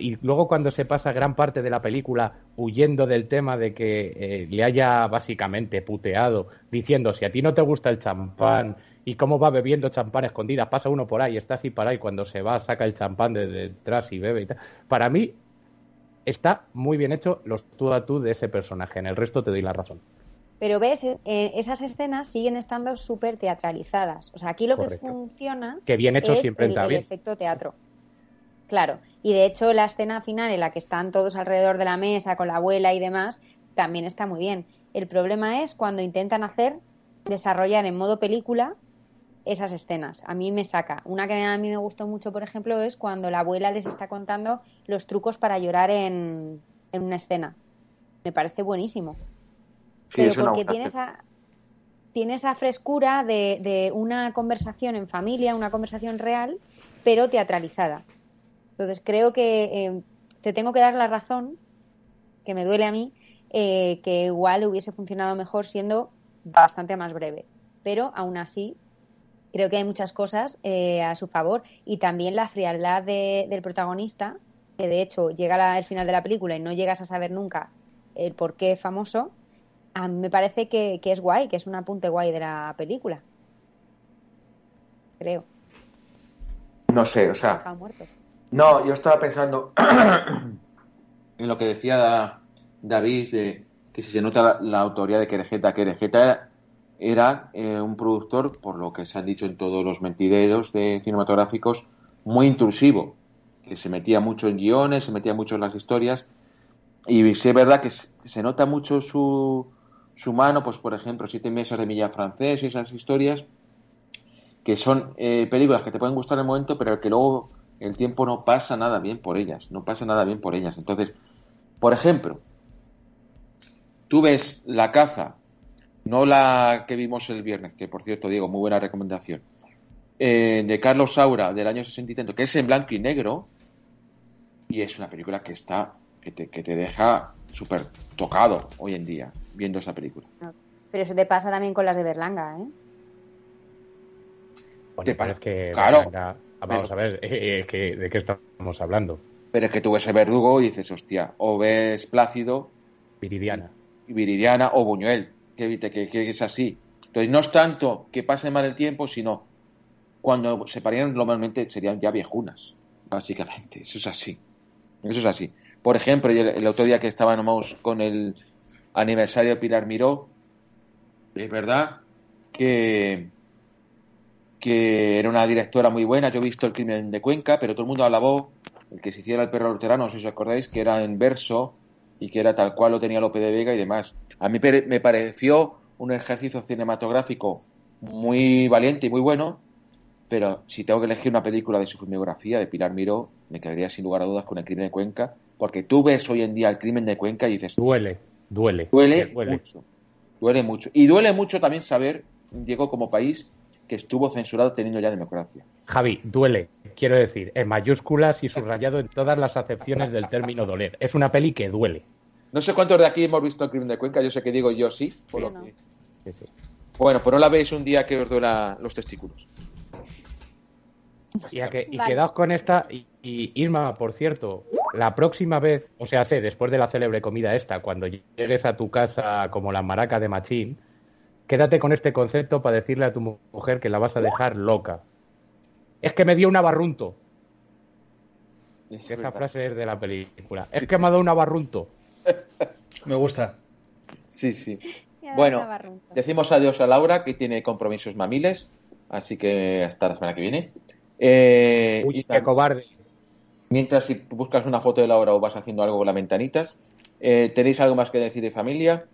Y luego cuando se pasa gran parte de la película huyendo del tema de que eh, le haya básicamente puteado, diciendo si a ti no te gusta el champán y cómo va bebiendo champán a escondidas, pasa uno por ahí, está así para ahí, cuando se va saca el champán de detrás y bebe y tal. Para mí está muy bien hecho los tú a tú de ese personaje, en el resto te doy la razón. Pero ves, eh, esas escenas siguen estando súper teatralizadas. O sea, aquí lo Correcto. que funciona Que bien hecho es siempre el, el bien. efecto teatro. Claro. Y de hecho, la escena final en la que están todos alrededor de la mesa con la abuela y demás, también está muy bien. El problema es cuando intentan hacer, desarrollar en modo película esas escenas. A mí me saca. Una que a mí me gustó mucho, por ejemplo, es cuando la abuela les está contando los trucos para llorar en, en una escena. Me parece buenísimo Sí, pero porque tiene esa, tiene esa frescura de, de una conversación en familia, una conversación real, pero teatralizada. Entonces creo que eh, te tengo que dar la razón, que me duele a mí, eh, que igual hubiese funcionado mejor siendo bastante más breve. Pero aún así, creo que hay muchas cosas eh, a su favor y también la frialdad de- del protagonista, que de hecho llega el final de la película y no llegas a saber nunca el por qué es famoso, a mí me parece que, que es guay, que es un apunte guay de la película. Creo. No sé, o sea. No, yo estaba pensando *clears throat* en lo que decía David, de que si se nota la, la autoría de Querejeta, Querejeta era, eh, un productor, por lo que se han dicho en todos los mentideros de cinematográficos, muy intrusivo, que se metía mucho en guiones, se metía mucho en las historias, y sí es verdad que se, se nota mucho su, su mano, pues por ejemplo, Siete meses de Milla Francés y esas historias, que son eh, películas que te pueden gustar en el momento, pero que luego el tiempo no pasa nada bien por ellas, no pasa nada bien por ellas. Entonces, por ejemplo, tú ves La caza, no la que vimos el viernes, que por cierto, Diego, muy buena recomendación, eh, de Carlos Saura del año 60 que es en blanco y negro, y es una película que está, que te, que te deja súper tocado hoy en día viendo esa película. Pero eso te pasa también con las de Berlanga, ¿eh? Bueno, Te pero es que, claro. vamos a ver, eh, eh, que- ¿de qué estamos hablando? Pero es que tú ves el verdugo y dices, hostia, o ves Plácido Viridiana. Viridiana o Buñuel, que, que, que es así. Entonces, no es tanto que pase mal el tiempo, sino cuando se parían normalmente serían ya viejunas, básicamente. Eso es así. Eso es así. Por ejemplo, el, otro día que estábamos con el aniversario de Pilar Miró, es verdad que, que era una directora muy buena. Yo he visto El crimen de Cuenca, pero todo el mundo alabó el que se hiciera el perro luterano, si os acordáis, que era en verso y que era tal cual lo tenía Lope de Vega y demás. A mí me pareció un ejercicio cinematográfico muy valiente y muy bueno, pero si tengo que elegir una película de su filmografía, de Pilar Miró, me quedaría sin lugar a dudas con El crimen de Cuenca, porque tú ves hoy en día el crimen de Cuenca y dices, Duele, duele. duele, duele. mucho, duele mucho. Y duele mucho también saber, Diego, como país, que estuvo censurado teniendo ya democracia. Javi, duele, quiero decir, en mayúsculas y subrayado en todas las acepciones del término doler. Es una peli que duele. No sé cuántos de aquí hemos visto el crimen de Cuenca, yo sé que digo yo sí. por Sí, lo no. que- Sí, sí. Bueno, pues no la veis un día que os duela los testículos. Y, a que, y Vale. quedaos con esta. Y, y, Irma, por cierto, la próxima vez, o sea, sé, después de la célebre comida esta, cuando llegues a tu casa como la maraca de Machín, quédate con este concepto para decirle a tu mu- mujer que la vas a dejar loca. Es que me dio un abarrunto. Es esa verdad. frase es de la película. Es que me ha dado un abarrunto. Me gusta. Sí, sí. *laughs* Bueno, decimos adiós a Laura, que tiene compromisos mamiles, así que hasta la semana que viene. Eh, Uy, y qué cobarde. mientras si buscas una foto de Laura o vas haciendo algo con las ventanitas, eh, ¿tenéis algo más que decir de familia?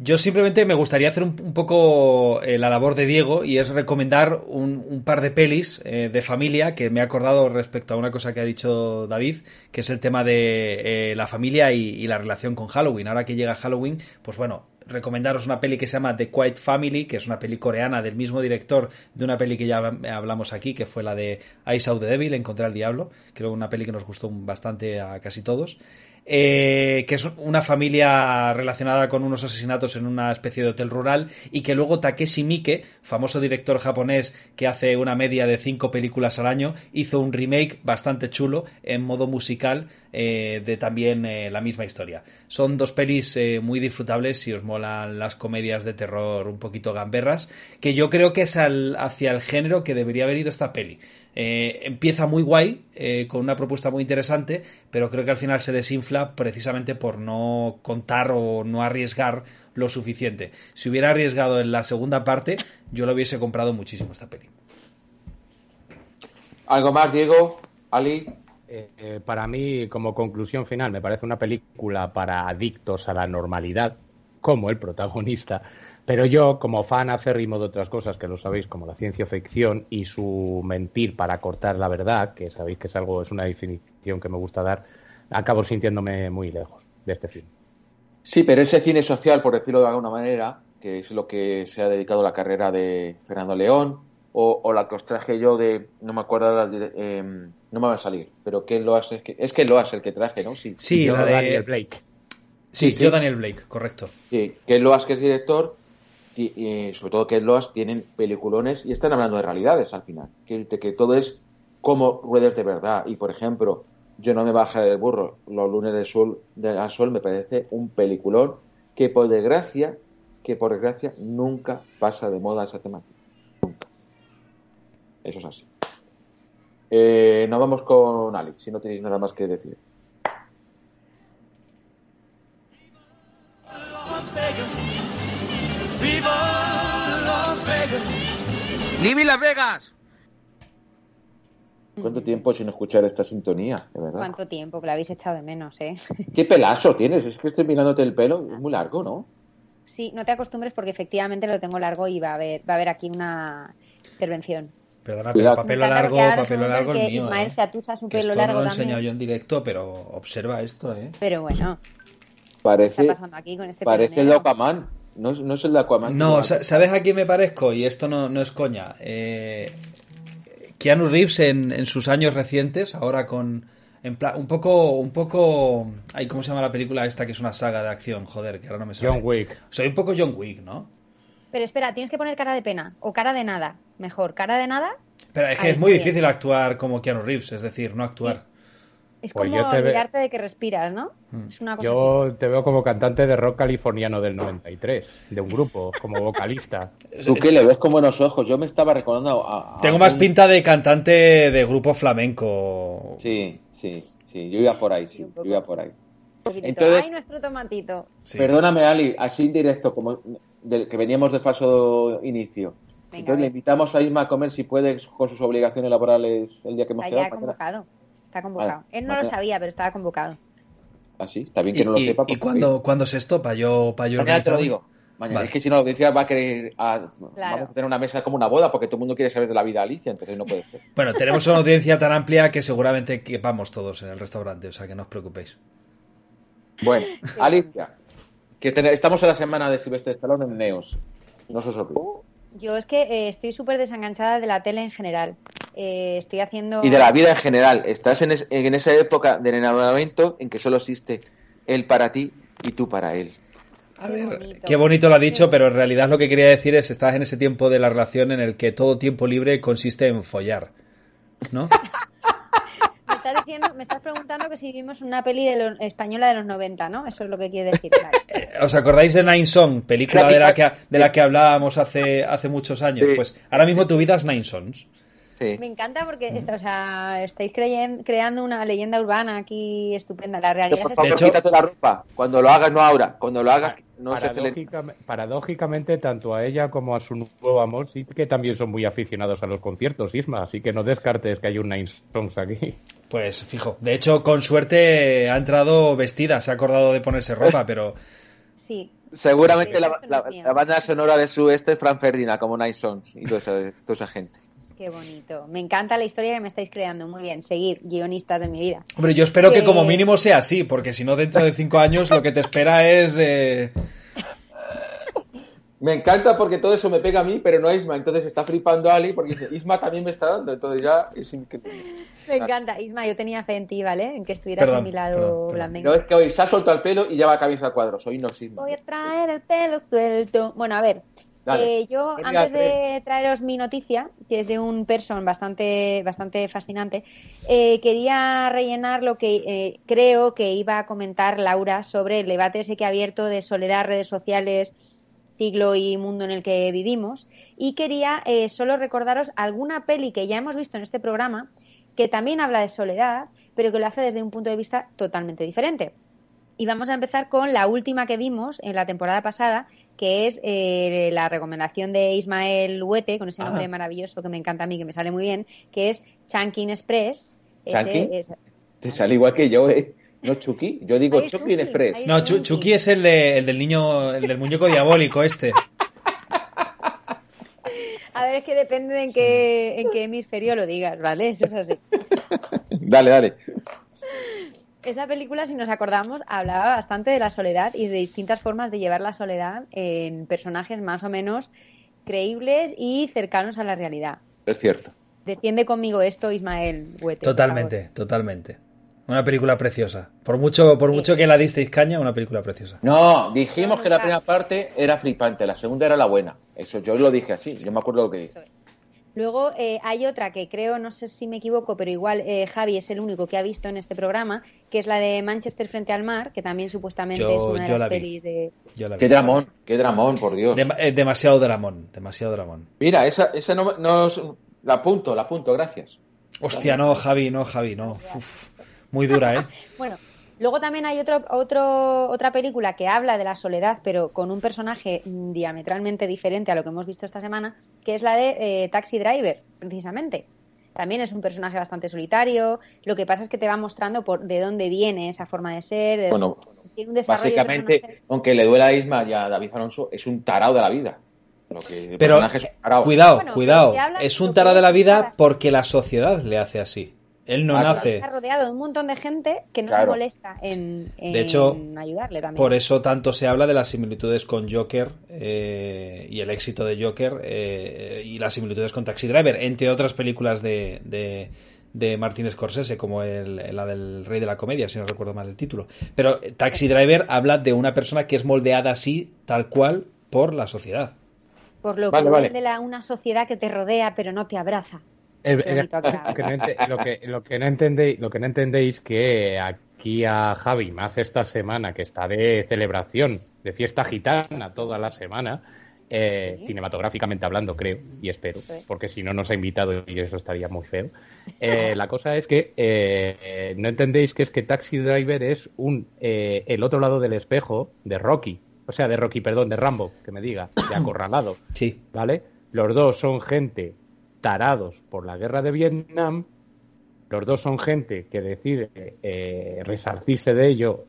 Yo simplemente me gustaría hacer un, poco eh, la labor de Diego y es recomendar un, par de pelis eh, de familia que me he acordado respecto a una cosa que ha dicho David, que es el tema de eh, la familia y, y la relación con Halloween. Ahora que llega Halloween, pues bueno, recomendaros una peli que se llama The Quiet Family, que es una peli coreana del mismo director de una peli que ya hablamos aquí, que fue la de I Saw the Devil, Encontré al Diablo. Creo una peli que nos gustó bastante a casi todos eh, que es una familia relacionada con unos asesinatos en una especie de hotel rural y que luego Takeshi Miike, famoso director japonés que hace una media de cinco películas al año, hizo un remake bastante chulo en modo musical eh, de también eh, la misma historia. Son dos pelis eh, muy disfrutables si os molan las comedias de terror un poquito gamberras, que yo creo que es hacia el género que debería haber ido esta peli. Empieza muy guay, con una propuesta muy interesante, pero creo que al final se desinfla precisamente por no contar o no arriesgar lo suficiente. Si hubiera arriesgado en la segunda parte, yo lo hubiese comprado muchísimo esta peli. ¿Algo más, Diego? Ali, Eh, eh, para mí, como conclusión final, me parece una película para adictos a la normalidad, como el protagonista. Pero yo, como fan acérrimo de otras cosas, que lo sabéis, como la ciencia ficción y su mentir para cortar la verdad, que sabéis que es algo, es una definición que me gusta dar, acabo sintiéndome muy lejos de este film. Sí, pero ese cine social, por decirlo de alguna manera, que es lo que se ha dedicado la carrera de Fernando León, o, o la que os traje yo de, no me acuerdo, la eh, no me va a salir, pero que Loas es que, es que Loas el que traje, ¿no? Sí, Sí, Yo, la de... Daniel Blake. Sí, Sí, sí. yo Daniel Blake, correcto. Sí, que Loas que es director, y, y sobre todo que Loas tienen peliculones y están hablando de realidades al final, que, que todo es como ruedas de verdad. Y por ejemplo, yo no me bajaré del burro, los lunes de sol, de, al sol me parece un peliculón que por desgracia, que por desgracia nunca pasa de moda esa temática. Eso es así. Eh, nos vamos con Alex, si no tenéis nada más que decir. ¡Viva Las Vegas! ¿Cuánto tiempo sin escuchar esta sintonía? De verdad. ¿Cuánto tiempo que lo habéis echado de menos, eh? *laughs* ¿Qué pelazo tienes? Es que estoy mirándote el pelo, es muy largo, ¿no? Sí, no te acostumbres porque efectivamente lo tengo largo y va a haber, va a haber aquí una intervención. Perdona, Cuidado. pero papel largo, papel largo el que mío. Ismael ¿eh? se atusa su Que pelo esto largo no lo he enseñado yo en directo, pero observa esto, ¿eh? Pero bueno, ¿qué Parece, está pasando aquí con este parece el? Aquaman. No, es- no es el de Aquaman. No, ¿sabes a quién me parezco? Y esto no, no es coña. Eh, Keanu Reeves en, en sus años recientes, ahora con... En plan, un poco, un poco... Ay, ¿Cómo se llama la película esta que es una saga de acción? Joder, que ahora no me sale. John Wick. Soy un poco John Wick, ¿no? Pero espera, tienes que poner cara de pena o cara de nada. Mejor, cara de nada Pero es que es muy bien. difícil actuar como Keanu Reeves, es decir, no actuar. es Pues como ve- olvidarte de que respiras, ¿no? Mm. Es una cosa así. Yo te veo como cantante de rock californiano del 93, de un grupo, como vocalista. *laughs* Tú que le ves con buenos ojos. Yo me estaba recordando a. a- Tengo más un- pinta de cantante de grupo flamenco. Sí, sí, sí. Yo iba por ahí, sí. Yo iba por ahí. Entonces- Ay, nuestro tomatito. Sí. Perdóname, Ali, así en directo, como del que veníamos de falso inicio. Venga, Entonces le invitamos a Isma a comer si puede con sus obligaciones laborales el día que hemos Está quedado. ya convocado. Está convocado. Vale, Él no lo sabía, pero estaba convocado. Ah, sí, está bien que ¿Y, no lo sepa. y cuándo, cuándo se estopa? Yo, para yo Mañana te lo digo. Mañana. Vale. Es que si no la audiencia va a querer. a- Claro. Vamos a tener una mesa como una boda porque todo el mundo quiere saber de la vida de Alicia, entonces no puede ser. Bueno, tenemos una audiencia tan amplia que seguramente quepamos todos en el restaurante, o sea que no os preocupéis. Bueno, *laughs* Alicia, que ten- estamos en la semana de Silvestre Stallone en Neos. No se os olvide. Yo es que eh, estoy súper desenganchada de la tele en general. Eh, estoy haciendo... Y de la vida en general. Estás en, es- en esa época del enamoramiento en que solo existe él para ti y tú para él. A Qué ver, bonito. qué bonito lo ha dicho, pero en realidad lo que quería decir es estás en ese tiempo de la relación en el que todo tiempo libre consiste en follar. ¿no? *laughs* Me estás, diciendo, me estás preguntando que si vimos una peli de los, española de los 90, ¿no? Eso es lo que quiere decir. Vale. *laughs* Eh, ¿Os acordáis de Nine Song, película de la que, de la que hablábamos hace, hace muchos años? Sí. Pues ahora mismo tu vida es Nine Sons. Sí. Me encanta porque esto, o sea, estáis creyen- creando una leyenda urbana aquí estupenda. La realidad Por es hecho- quítate la ropa. Cuando lo hagas, no ahora. Cuando lo hagas, no se le... Paradójicam- Paradójicamente, tanto a ella como a su nuevo amor sí que también son muy aficionados a los conciertos, Isma, así que no descartes que hay un Nine Songs aquí. Pues fijo. De hecho, con suerte ha entrado vestida, se ha acordado de ponerse ropa, pero Sí. Seguramente Sí, la, la- la banda sonora de su este es Fran Ferdinand, como Night Songs y toda esa, toda esa gente. Qué bonito. Me encanta la historia que me estáis creando. Muy bien. Seguir, guionistas de mi vida. hombre, yo espero que Que- como mínimo sea así, porque si no dentro de cinco años lo que te espera es eh, Me encanta porque todo eso me pega a mí, pero no a Isma. Entonces está flipando Ali porque dice, Isma también me está dando. Entonces ya es increíble. Me encanta. Isma, yo tenía fe en ti, ¿vale? En que estuvieras Perdón, a mi lado. No es que hoy se ha soltado el pelo y ya va a camisa a cuadros. Hoy no, Isma. Voy a traer el pelo suelto. Bueno, a ver. Eh, yo, Venga, antes de traeros mi noticia, que es de un person bastante, bastante fascinante, eh, quería rellenar lo que eh, creo que iba a comentar Laura sobre el debate ese que ha abierto de soledad, redes sociales, siglo y mundo en el que vivimos. Y quería eh, solo recordaros alguna peli que ya hemos visto en este programa, que también habla de soledad, pero que lo hace desde un punto de vista totalmente diferente. Y vamos a empezar con la última que vimos en la temporada pasada, que es eh, la recomendación de Ismael Huete, con ese nombre maravilloso que me encanta a mí, que me sale muy bien, que es Chankin Express. Ese Te sale igual que yo, ¿eh? No Chucky. Yo digo Chucky Chucky, en Express. No, Chu- Chucky es el, de, el del niño, el del muñeco diabólico este. A ver, es que depende de en qué, en qué hemisferio lo digas, ¿vale? Eso es así. *laughs* Dale, dale. Esa película, si nos acordamos, hablaba bastante de la soledad y de distintas formas de llevar la soledad en personajes más o menos creíbles y cercanos a la realidad. Es cierto. Defiende conmigo esto, Ismael Huete. Totalmente, totalmente. Una película preciosa. Por mucho, por mucho que la disteis caña, una película preciosa. No, dijimos que la primera parte era flipante, la segunda era la buena. Eso yo lo dije así, yo me acuerdo lo que dije. Luego eh, hay otra que creo, no sé si me equivoco, pero igual eh, Javi es el único que ha visto en este programa, que es la de Manchester frente al mar, que también supuestamente Yo- es una de yo las la vi. pelis de... Yo la vi. Qué dramón, qué dramón, por Dios. Dem- eh, demasiado dramón, demasiado dramón. Mira, esa, esa no, no es- la apunto, la apunto, gracias. Hostia, no, Javi, no, Javi, no. Uf, muy dura, ¿eh? *laughs* Bueno, luego también hay otro, otro, otra película que habla de la soledad, pero con un personaje diametralmente diferente a lo que hemos visto esta semana, que es la de eh, Taxi Driver, precisamente. También es un personaje bastante solitario. Lo que pasa es que te va mostrando por de dónde viene esa forma de ser. de- Bueno, tiene un de básicamente, aunque le duela a Isma y a David Alonso, es un tarado de la vida. Lo que el Pero personaje es un tarao. cuidado, Bueno, cuidado. Es un que tarado de la vida porque la sociedad le hace así. Él no Ah, claro. nace. Está rodeado de un montón de gente que no se molesta en, en De hecho, ayudarle también. Por eso tanto se habla de las similitudes con Joker eh, y el éxito de Joker eh, y las similitudes con Taxi Driver, entre otras películas de, de, de Martin Scorsese, como el- la del Rey de la Comedia, si no recuerdo mal el título. Pero Taxi Driver habla de una persona que es moldeada así, tal cual, por la sociedad. Por lo Vale, que vale. de la, una sociedad que te rodea pero no te abraza. *laughs* Lo, que no ente- lo que, lo que no entendéis, lo que no entendéis que aquí a Javi, más esta semana que está de celebración, de fiesta gitana toda la semana, eh, Sí. cinematográficamente hablando, creo, y espero, es. porque si no nos ha invitado y eso estaría muy feo. *laughs* Eh, la cosa es que eh, eh, no entendéis que es que Taxi Driver es un eh, el otro lado del espejo de Rocky, o sea, de Rocky, perdón, de Rambo, que me diga, de *coughs* acorralado. Sí. ¿vale? Los dos son gente tarados por la guerra de Vietnam, los dos son gente que decide eh, resarcirse de ello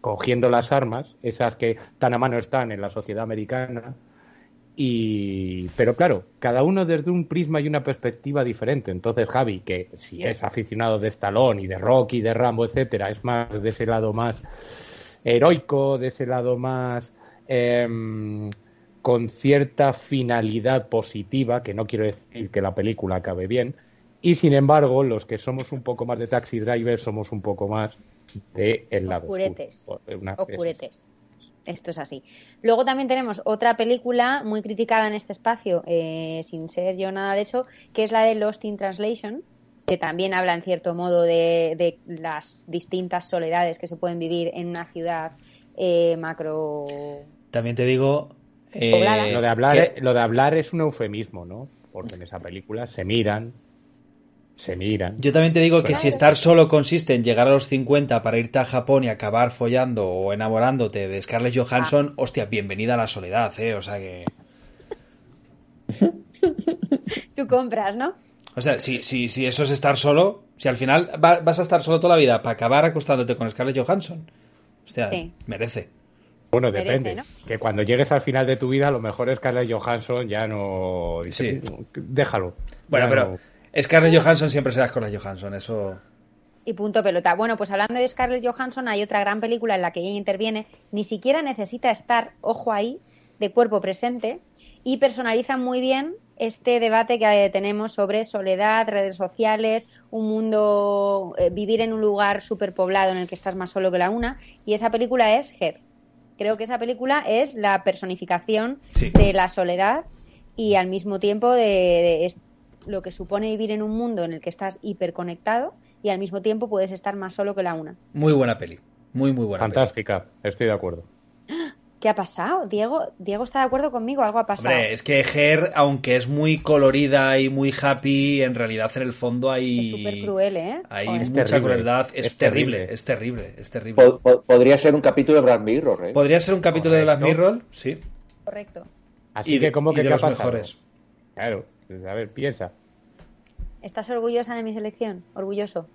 cogiendo las armas, esas que tan a mano están en la sociedad americana, y pero claro, cada uno desde un prisma y una perspectiva diferente. Entonces Javi, que si es aficionado de Stallone y de Rocky, de Rambo, etcétera, es más de ese lado más heroico, de ese lado más em, con cierta finalidad positiva, que no quiero decir que la película acabe bien, y sin embargo, los que somos un poco más de Taxi Driver somos un poco más de el lado Oscuretes. oscuro. Oscuretes. Esto es así. Luego también tenemos otra película muy criticada en este espacio, eh, sin ser yo nada de eso, que es la de Lost in Translation, que también habla en cierto modo de, de las distintas soledades que se pueden vivir en una ciudad eh, macro. También te digo. Eh. Lo de, hablar, que- lo de hablar es un eufemismo, ¿no? Porque en esa película se miran, se miran. Yo también te digo que si estar solo consiste en llegar a los 50 para irte a Japón y acabar follando o enamorándote de Scarlett Johansson, hostia, bienvenida a la soledad, ¿eh? O sea que. Tú compras, ¿no? O sea, si, si, si eso es estar solo, si al final va- vas a estar solo toda la vida para acabar acostándote con Scarlett Johansson, hostia, Sí. merece. Bueno, Merece, depende. ¿no? Que cuando llegues al final de tu vida, a lo mejor Scarlett Johansson ya no... dice, Sí. Déjalo. Bueno, pero no- Scarlett Johansson siempre será Scarlett Johansson, eso. Y punto pelota. Bueno, pues hablando de Scarlett Johansson, hay otra gran película en la que ella interviene. Ni siquiera necesita estar, ojo ahí, de cuerpo presente y personaliza muy bien este debate que tenemos sobre soledad, redes sociales, un mundo, eh, vivir en un lugar superpoblado en el que estás más solo que la una. Y esa película es Her. Creo que esa película es la personificación Sí. de la soledad y al mismo tiempo de, de es- lo que supone vivir en un mundo en el que estás hiperconectado y al mismo tiempo puedes estar más solo que la una. Muy buena peli. Muy, muy buena peli. Fantástica, estoy de acuerdo. ¿Qué ha pasado? Diego, Diego está de acuerdo conmigo, algo ha pasado. Hombre, es que Her, aunque es muy colorida y muy happy, en realidad en el fondo hay. Es súper cruel, ¿eh? Hay. Es mucha terrible, crueldad. Es, es terrible, terrible. es terrible, es terrible. Po- po- podría ser un capítulo de Black Mirror, ¿eh? Podría ser un capítulo de Black Correcto. Mirror, sí. Correcto. Así Y de- que, ¿cómo y que de qué ha los pasado? mejores. Claro, pues, a ver, piensa. ¿Estás orgullosa de mi selección? Orgulloso.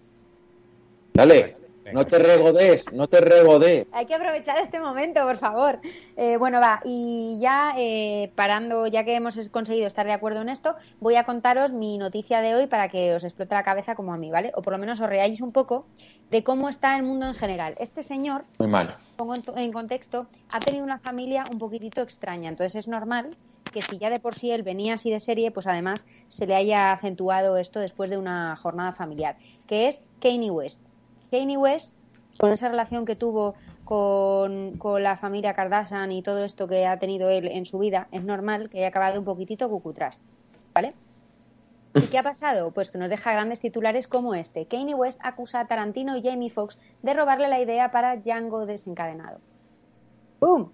Dale. No te regodes, no te regodes. Hay que aprovechar este momento, por favor. Eh, bueno, va, y ya eh, parando, ya que hemos conseguido estar de acuerdo en esto, voy a contaros mi noticia de hoy para que os explote la cabeza como a mí, ¿vale? O por lo menos os reáis un poco de cómo está el mundo en general. Este señor Muy mal. pongo en, en contexto, ha tenido una familia un poquitito extraña. Entonces es normal que si ya de por sí él venía así de serie, pues además se le haya acentuado esto después de una jornada familiar, que es Kanye West. Kanye West, con esa relación que tuvo con, con la familia Kardashian y todo esto que ha tenido él en su vida, es normal que haya acabado un poquitito cucutrás, ¿vale? ¿Y qué ha pasado? Pues que nos deja grandes titulares como este. Kanye West acusa a Tarantino y Jamie Foxx de robarle la idea para Django desencadenado. ¡Bum!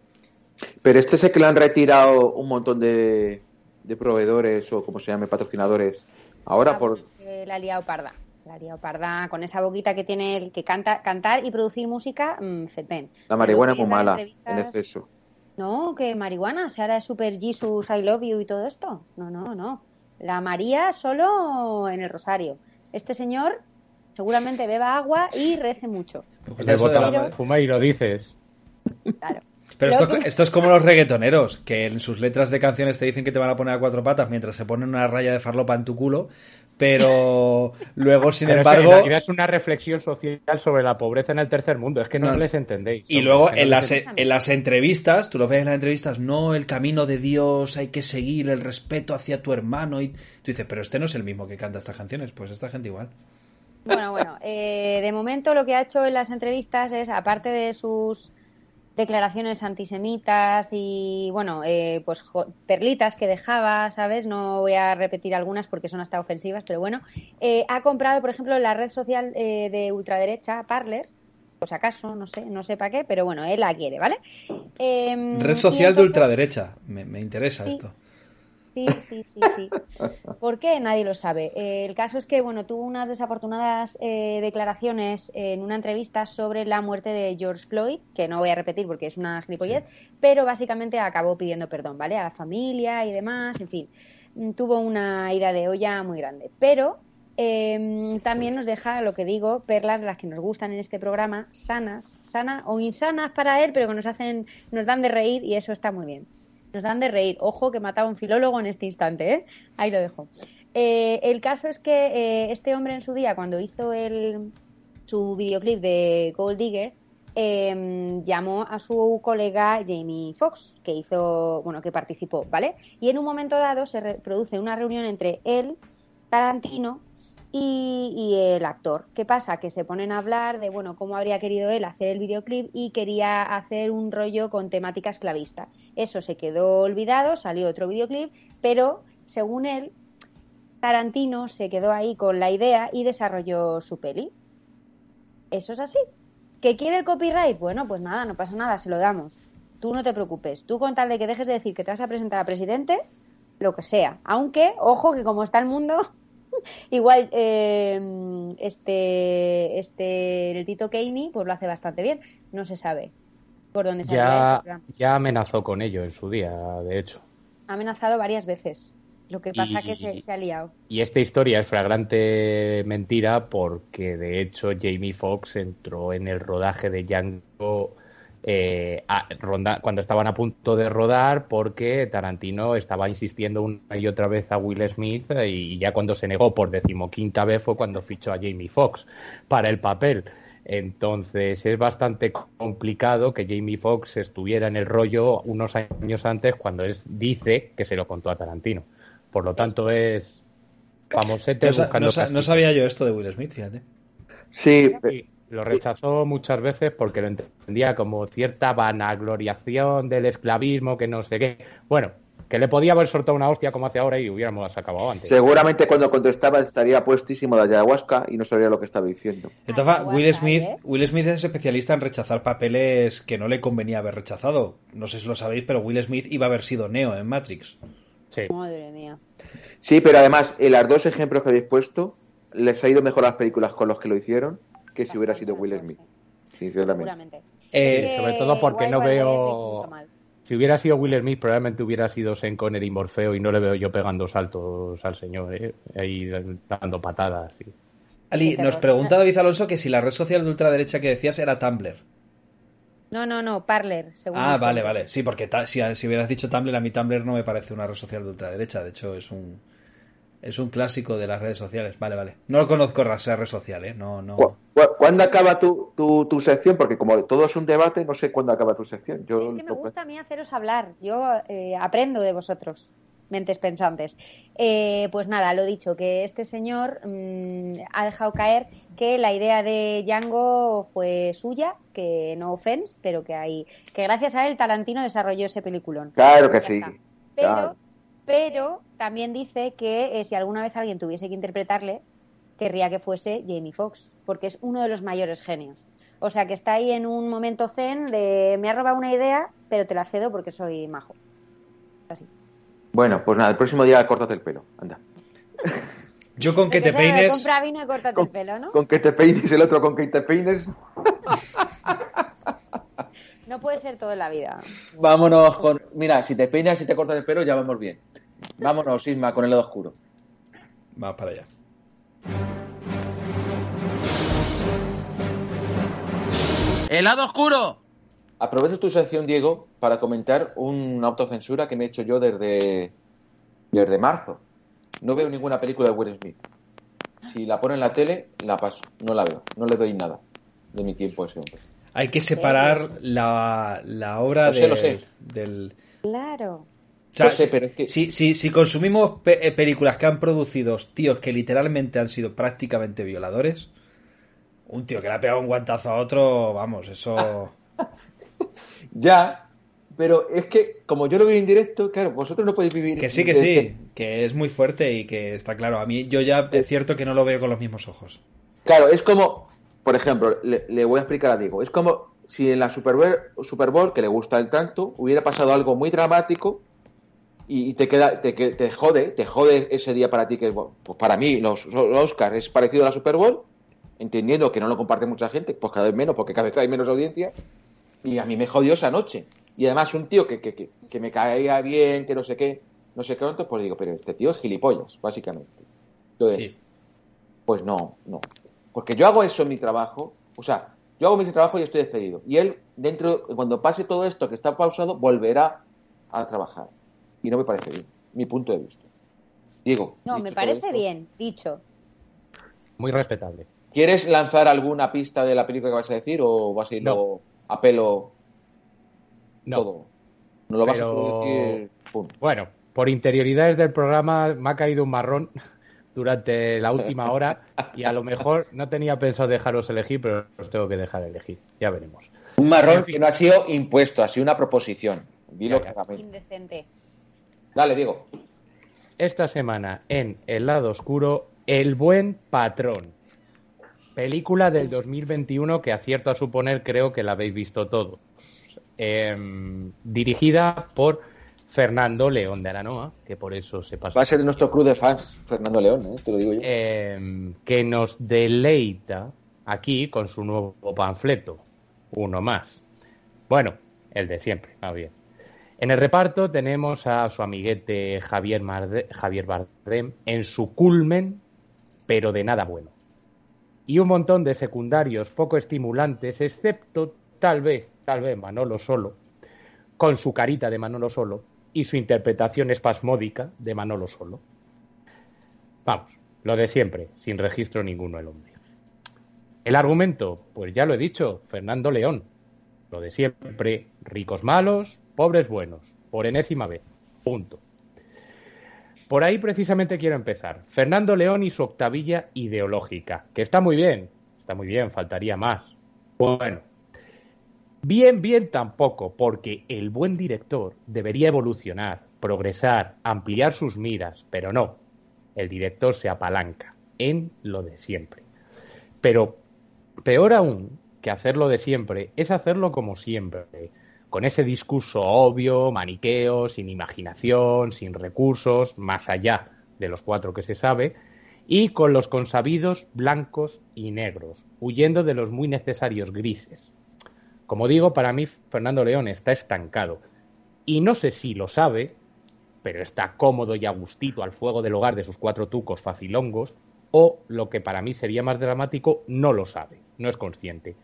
Pero este es el que le han retirado un montón de, de proveedores o como se llame, patrocinadores. Ahora Ah, por... pues la ha liado parda. La parda con esa boquita que tiene el que canta, cantar y producir música, mm, fetén. La marihuana es Pero muy mala, en entrevistas- exceso. No, que marihuana, se hará super Jesus, I love you y todo esto. No, no, no. La María solo en el rosario. Este señor seguramente beba agua y rece mucho. Pues De eso de madre. fuma y lo dices. Claro. Pero esto, que- esto es como los reggaetoneros, que en sus letras de canciones te dicen que te van a poner a cuatro patas mientras se ponen una raya de farlopa en tu culo, pero luego, sin Pero es que embargo, en realidad es una reflexión social sobre la pobreza en el tercer mundo. Es que no, No. les entendéis. y luego no en les las, en las entrevistas, tú lo ves en las entrevistas, no, el camino de Dios, hay que seguir el respeto hacia tu hermano, y tú dices, pero este no es el mismo que canta estas canciones, pues esta gente igual. Bueno, bueno, eh, de momento lo que ha hecho en las entrevistas es, aparte de sus declaraciones antisemitas y, bueno, eh, pues jo- perlitas que dejaba, ¿sabes? No voy a repetir algunas porque son hasta ofensivas, pero bueno, eh, ha comprado, por ejemplo, la red social eh, de ultraderecha, Parler, pues acaso, no sé, no sé para qué, pero bueno, él la quiere, ¿vale? Em, Red social de ultraderecha, me, me interesa Sí. esto. Sí, sí, sí, sí. ¿Por qué? Nadie lo sabe. Eh, el caso es que, bueno, tuvo unas desafortunadas eh, declaraciones en una entrevista sobre la muerte de George Floyd, que no voy a repetir porque es una gilipollez, pero básicamente acabó pidiendo perdón, ¿vale? A la familia y demás, en fin. Mm, Tuvo una ida de olla muy grande. Pero eh, también nos deja, lo que digo, perlas de las que nos gustan en este programa, sanas, sanas o insanas para él, pero que nos hacen, nos dan de reír y eso está muy bien. Nos dan de reír. Ojo que mataba un filólogo en este instante, ¿eh? Ahí lo dejo. Eh, el caso es que eh, este hombre en su día, cuando hizo el, su videoclip de Gold Digger, eh, llamó a su colega Jamie Foxx, que hizo, bueno, que participó, ¿vale? Y en un momento dado se produce una reunión entre él, Tarantino y, el actor. ¿Qué pasa? Que se ponen a hablar de, bueno, cómo habría querido él hacer el videoclip y quería hacer un rollo con temática esclavista. Eso se quedó olvidado, salió otro videoclip, pero según él, Tarantino se quedó ahí con la idea y desarrolló su peli. Eso es así. ¿Que quiere el copyright? Bueno, pues nada, no pasa nada, se lo damos. Tú no te preocupes. Tú con tal de que dejes de decir que te vas a presentar a presidente, lo que sea. Aunque, ojo, que como está el mundo, *laughs* igual eh, este, este, el Tito Keini, pues lo hace bastante bien. No se sabe por dónde saldrá Ya, ya amenazó con ello en su día, de hecho. Ha amenazado varias veces. Lo que pasa Y- que se, se ha liado. Y esta historia es flagrante mentira porque de hecho Jamie Foxx entró en el rodaje de Django eh, a- ronda- cuando estaban a punto de rodar porque Tarantino estaba insistiendo una y otra vez a Will Smith eh, y ya cuando se negó por decimoquinta vez fue cuando fichó a Jamie Foxx para el papel. Entonces es bastante complicado que Jamie Foxx estuviera en el rollo unos años antes cuando él dice que se lo contó a Tarantino. Por lo tanto es famosete No, buscando no sabía yo esto de Will Smith, fíjate. Sí, Sí, lo rechazó muchas veces porque lo entendía como cierta vanagloriación del esclavismo, que no sé qué. Bueno, que le podía haber soltado una hostia como hace ahora y hubiéramos acabado antes. seguramente cuando contestaba estaría puestísimo de ayahuasca y no sabría lo que estaba diciendo. Ah, Will Smith, ¿eh? Will Smith es especialista en rechazar papeles que no le convenía haber rechazado. No sé si lo sabéis, pero Will Smith iba a haber sido Neo en Matrix. Sí. Madre mía. Sí, pero además, en los dos ejemplos que habéis puesto, les ha ido mejor las películas con los que lo hicieron que si hubiera sido Will Smith. Sinceramente. Eh, sobre todo porque no veo-. Si hubiera sido Will Smith, probablemente hubiera sido Sean Connery y Morfeo y no le veo yo pegando saltos al señor, ¿eh? ahí dando patadas. y- Ali, nos pregunta David Alonso que si la red social de ultraderecha que decías era Tumblr. No, no, no, Parler, según Ah, vale, vale. Sí, porque si, si hubieras dicho Tumblr, a mí Tumblr no me parece una red social de ultraderecha. De hecho, es un es un clásico de las redes sociales. Vale, vale. No lo conozco esa red social, ¿eh? No, no. ¿Cu- cu- ¿Cuándo acaba tu, tu, tu sección? Porque como todo es un debate, no sé cuándo acaba tu sección. Yo Es que me gusta a mí haceros hablar. Yo eh, aprendo de vosotros, mentes pensantes. Eh, pues nada, lo dicho, que este señor mm, ha dejado caer que la idea de Django fue suya, que no offense, pero que hay, que gracias a él Tarantino desarrolló ese peliculón. Claro que sí. Pero, claro. Pero también dice que eh, si alguna vez alguien tuviese que interpretarle, querría que fuese Jamie Foxx, porque es uno de los mayores genios. O sea que está ahí en un momento zen de me ha robado una idea, pero te la cedo porque soy majo. Así. Bueno, pues nada, el próximo día córtate el pelo. Anda. *laughs* Yo con que te peines. Compra vino y córtate el pelo, ¿no? Con que te peines, el otro con que te peines. *laughs* No puede ser todo en la vida. Vámonos con. Mira, si te peinas y te cortas el pelo, ya vamos bien. Vámonos, Isma, con el lado oscuro. Vamos para allá. ¡El lado oscuro! Aprovecho tu sección, Diego, para comentar una autocensura que me he hecho yo desde, desde marzo. No veo ninguna película de Will Smith. Si la pone en la tele, la paso. No la veo. No le doy nada de mi tiempo a ese hombre. Hay que separar la, la obra Lo sé, del, lo sé. del- Claro. Sea, sé, si- pero es que- si, si, si consumimos pe- eh, películas que han producido tíos que literalmente han sido prácticamente violadores, un tío que le ha pegado un guantazo a otro, vamos, eso... *laughs* Ya, pero es que, como yo lo veo en directo, claro, vosotros no podéis vivir. Que sí, que sí, que es muy fuerte y que está claro. A mí yo ya es cierto que no lo veo con los mismos ojos. Claro, es como, por ejemplo, le, le voy a explicar a Diego, es como si en la Super Bowl, Super Bowl, que le gusta el tanto, hubiera pasado algo muy dramático y, te queda, te, te jode, te jode ese día para ti, que pues para mí los, los Oscars es parecido a la Super Bowl, entendiendo que no lo comparte mucha gente, pues cada vez menos, porque cada vez hay menos audiencia, y a mí me jodió esa noche. Y además un tío que, que, que, que me caía bien, que no sé qué, no sé cuánto, pues digo, pero este tío es gilipollas, básicamente. Entonces, Sí. pues no, no. Porque yo hago eso en mi trabajo, o sea, yo hago mi trabajo y estoy despedido. Y él, dentro, cuando pase todo esto que está pausado, volverá a trabajar. Y no me parece bien, mi punto de vista. Diego. No, dicho me parece esto, bien, dicho. Muy respetable. ¿Quieres lanzar alguna pista de la película que vas a decir o vas a irlo a pelo No. todo? No lo vas a decir. pum. Bueno, por interioridades del programa me ha caído un marrón durante la última *laughs* hora y a lo mejor no tenía pensado dejaros elegir, pero os tengo que dejar elegir. Ya veremos. Un marrón que no ha sido impuesto, ha sido una proposición. Dilo Ya, ya. claramente. Indecente. Dale, Diego. esta semana en El lado oscuro, El buen patrón. Película del 2021 que acierto a suponer creo que la habéis visto todos. Em, dirigida por Fernando León de Aranoa, que por eso se pasa. Va a ser nuestro club de fans, Fernando León, ¿eh? te lo digo yo. Em, que nos deleita aquí con su nuevo panfleto, uno más. Bueno, el de siempre, va bien. En el reparto tenemos a su amiguete Javier, Javier Bardem en su culmen, pero de nada bueno. Y un montón de secundarios poco estimulantes, excepto tal vez, tal vez Manolo Solo, con su carita de Manolo Solo y su interpretación espasmódica de Manolo Solo. Vamos, lo de siempre, sin registro ninguno el hombre. El argumento, pues ya lo he dicho, Fernando León. Lo de siempre, ricos malos, pobres buenos, por enésima vez. Punto. Por ahí precisamente quiero empezar. Fernando León y su octavilla ideológica, que está muy bien, está muy bien, faltaría más. Bueno, bien, bien tampoco, porque el buen director debería evolucionar, progresar, ampliar sus miras, pero no. El director se apalanca en lo de siempre. Pero Peor aún que hacerlo de siempre es hacerlo como siempre, con ese discurso obvio, maniqueo, sin imaginación, sin recursos, más allá de los cuatro que se sabe, y con los consabidos blancos y negros, huyendo de los muy necesarios grises. Como digo, para mí Fernando León está estancado, y no sé si lo sabe, pero está cómodo y agustito al fuego del hogar de sus cuatro tucos facilongos, o, lo que para mí sería más dramático, no lo sabe, no es consciente.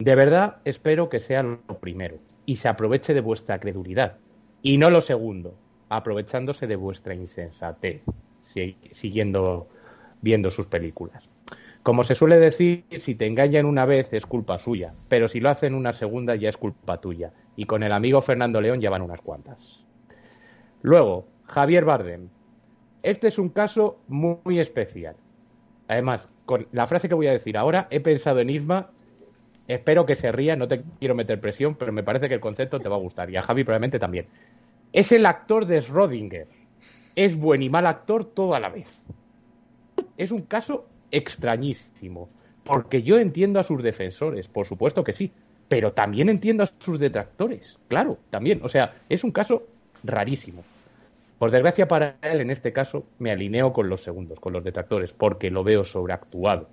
De verdad espero que sea lo primero y se aproveche de vuestra credulidad, y no lo segundo, aprovechándose de vuestra insensatez, siguiendo viendo sus películas. Como se suele decir, si te engañan una vez es culpa suya, pero si lo hacen una segunda ya es culpa tuya. Y con el amigo Fernando León llevan unas cuantas. Luego, Javier Bardem, este es un caso muy, especial. Además, con la frase que voy a decir ahora, he pensado en Isma. Espero que se ría, no te quiero meter presión, pero me parece que el concepto te va a gustar. Y a Javi probablemente también. Es el actor de Schrödinger. Es buen y mal actor todo a la vez. Es un caso extrañísimo. Porque yo entiendo a sus defensores, por supuesto que sí. Pero también entiendo a sus detractores. Claro, también. O sea, es un caso rarísimo. Por desgracia para él, en este caso, me alineo con los segundos, con los detractores, porque lo veo sobreactuado.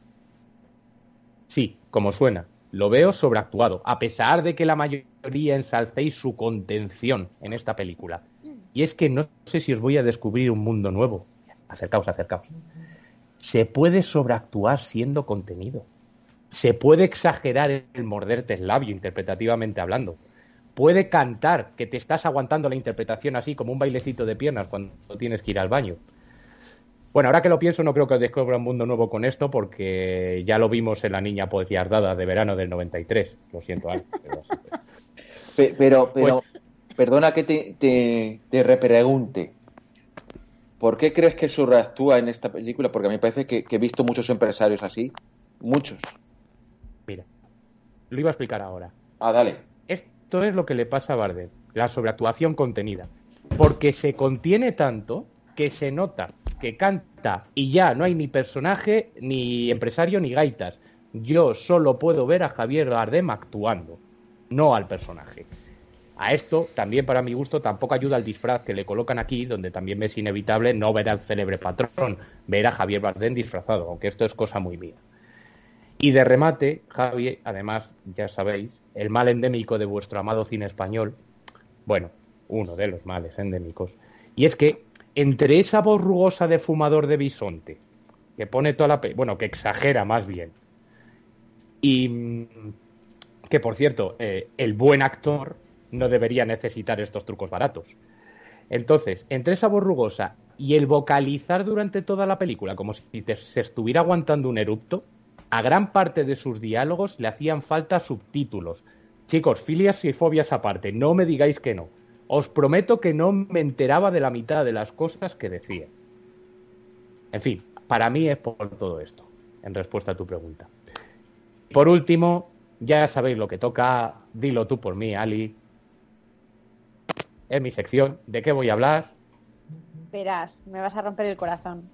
Sí, como suena, lo veo sobreactuado, a pesar de que la mayoría ensalcéis su contención en esta película. Y es que no sé si os voy a descubrir un mundo nuevo. Acercaos, acercaos. Se puede sobreactuar siendo contenido. Se puede exagerar el morderte el labio, interpretativamente hablando puede cantar que te estás aguantando la interpretación así como un bailecito de piernas cuando tienes que ir al baño. Bueno, ahora que lo pienso, no creo que descubra un mundo nuevo con esto, porque ya lo vimos en la niña dada de verano del 93. Lo siento, Al, pero, pero, pues perdona que te, te, repregunte. ¿Por qué crees que reactúa en esta película? Porque a mí me parece que, que he visto muchos empresarios así. Muchos. Mira, lo iba a explicar ahora. Ah, dale. Esto es lo que le pasa a Bardem, la sobreactuación contenida. Porque se contiene tanto que se nota que canta y ya no hay ni personaje, ni empresario, ni gaitas. Yo solo puedo ver a Javier Bardem actuando, no al personaje. A esto, también para mi gusto, tampoco ayuda el disfraz que le colocan aquí, donde también es inevitable no ver al célebre patrón, ver a Javier Bardem disfrazado, aunque esto es cosa muy mía. Y de remate, Javier, además, ya sabéis, el mal endémico de vuestro amado cine español, bueno, uno de los males endémicos, y es que entre esa voz rugosa de fumador de bisonte, que pone toda la... bueno, que exagera más bien, y mm, que por cierto, eh, el buen actor no debería necesitar estos trucos baratos. Entonces, entre esa voz rugosa y el vocalizar durante toda la película como si se estuviera aguantando un erupto, a gran parte de sus diálogos le hacían falta subtítulos. Chicos, filias y fobias aparte, no me digáis que no. Os prometo que no me enteraba de la mitad de las cosas que decía. En fin, para mí es por todo esto, en respuesta a tu pregunta. Por último, ya sabéis lo que toca, dilo tú por mí, Ali. Es mi sección. ¿De qué voy a hablar? Verás, me vas a romper el corazón.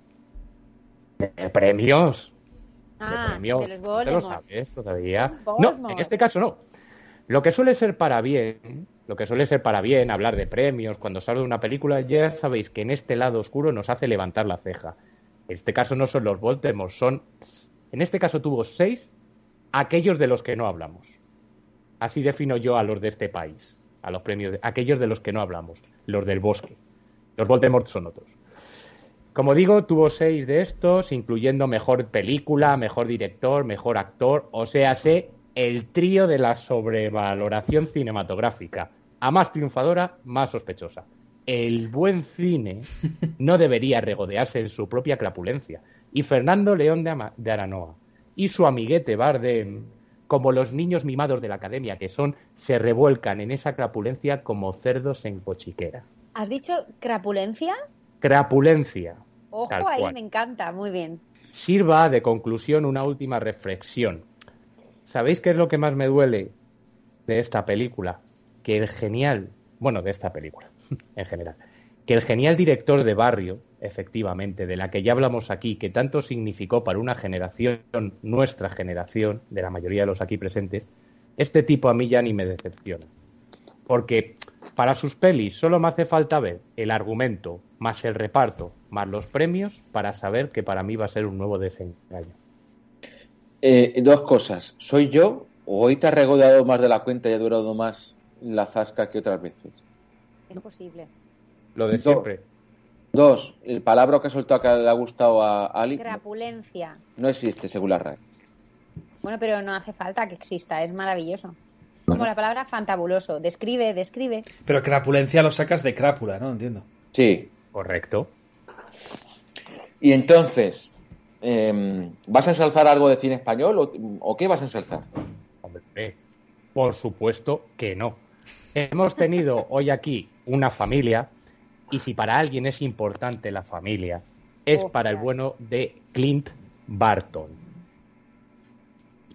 De premios. Ah, de premios. de los ¿No te lo Voldemort. sabes todavía? No, en este caso no. Lo que suele ser para bien, lo que suele ser para bien hablar de premios cuando sale de una película, ya sabéis que en este lado oscuro nos hace levantar la ceja. En este caso no son los Voldemort, son, en este caso tuvo seis, aquellos de los que no hablamos. Así defino yo a los de este país, a los premios, de- aquellos de los que no hablamos, los del bosque. Los Voldemort son otros. Como digo, tuvo seis de estos, incluyendo mejor película, mejor director, mejor actor, o sea, sé el trío de la sobrevaloración cinematográfica. A más triunfadora, más sospechosa. El buen cine *laughs* no debería regodearse en su propia crapulencia. Y Fernando León de, Ama- de Aranoa y su amiguete Bardem, como los niños mimados de la academia que son, se revuelcan en esa crapulencia como cerdos en cochiquera. ¿Has dicho crapulencia? Crapulencia. Ojo ahí, cual. me encanta, muy bien. Sirva de conclusión una última reflexión. ¿Sabéis qué es lo que más me duele de esta película? Que el genial, bueno, de esta película *laughs* en general, que el genial director de barrio, efectivamente, de la que ya hablamos aquí, que tanto significó para una generación, nuestra generación, de la mayoría de los aquí presentes, este tipo a mí ya ni me decepciona. Porque para sus pelis solo me hace falta ver el argumento, más el reparto, más los premios, para saber que para mí va a ser un nuevo desengaño. Eh, dos cosas. ¿Soy yo o hoy te ha regodeado más de la cuenta y ha durado más la zasca que otras veces? Es posible. Lo de siempre. Dos, el palabra que ha soltado que le ha gustado a Ali Crapulencia. no existe según la RAE. Bueno, pero no hace falta que exista, es maravilloso. Como la palabra fantabuloso. Describe, describe. Pero crapulencia lo sacas de crápula, ¿no? Entiendo. Sí. Correcto. Y entonces, em, ¿vas a ensalzar algo de cine español o, o qué vas a ensalzar? Hombre, por supuesto que no. Hemos tenido hoy aquí una familia y si para alguien es importante la familia, es para el bueno de Clint Barton.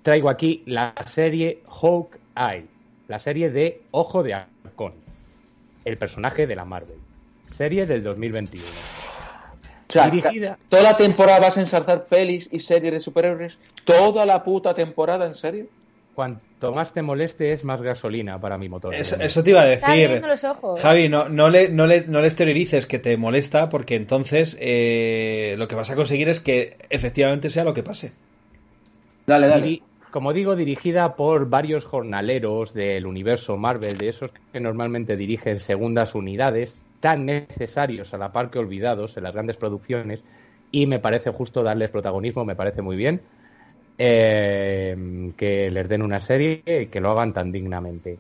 Traigo aquí la serie Hawkeye, la serie de Ojo de Halcón, el personaje de la Marvel. Serie del 2021. O sea, Dirigida- ¿toda la temporada vas a ensalzar pelis y series de superhéroes? ¿Toda la puta temporada, en serio? Cuanto más te moleste es más gasolina para mi motor. Eso, eso te iba a decir. abriendo los ojos. Javi, no, no, le, no, le, no le exteriorices que te molesta porque entonces eh, lo que vas a conseguir es que efectivamente sea lo que pase. Dale, Diri- como digo, dirigida por varios jornaleros del universo Marvel, de esos que normalmente dirigen segundas unidades, tan necesarios a la par que olvidados en las grandes producciones, y me parece justo darles protagonismo, me parece muy bien eh, que les den una serie y que lo hagan tan dignamente.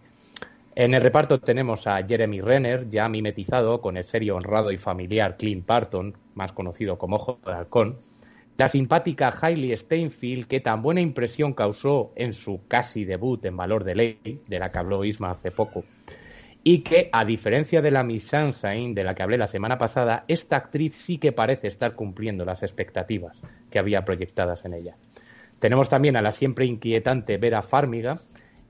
En el reparto tenemos a Jeremy Renner, ya mimetizado con el serio honrado y familiar Clint Barton, más conocido como Ojo de Halcón, la simpática Hailey Steinfeld, que tan buena impresión causó en su casi debut en Valor de Ley, de la que habló Isma hace poco, y que, a diferencia de la Miss Sunshine, de la que hablé la semana pasada, esta actriz sí que parece estar cumpliendo las expectativas que había proyectadas en ella. Tenemos también a la siempre inquietante Vera Farmiga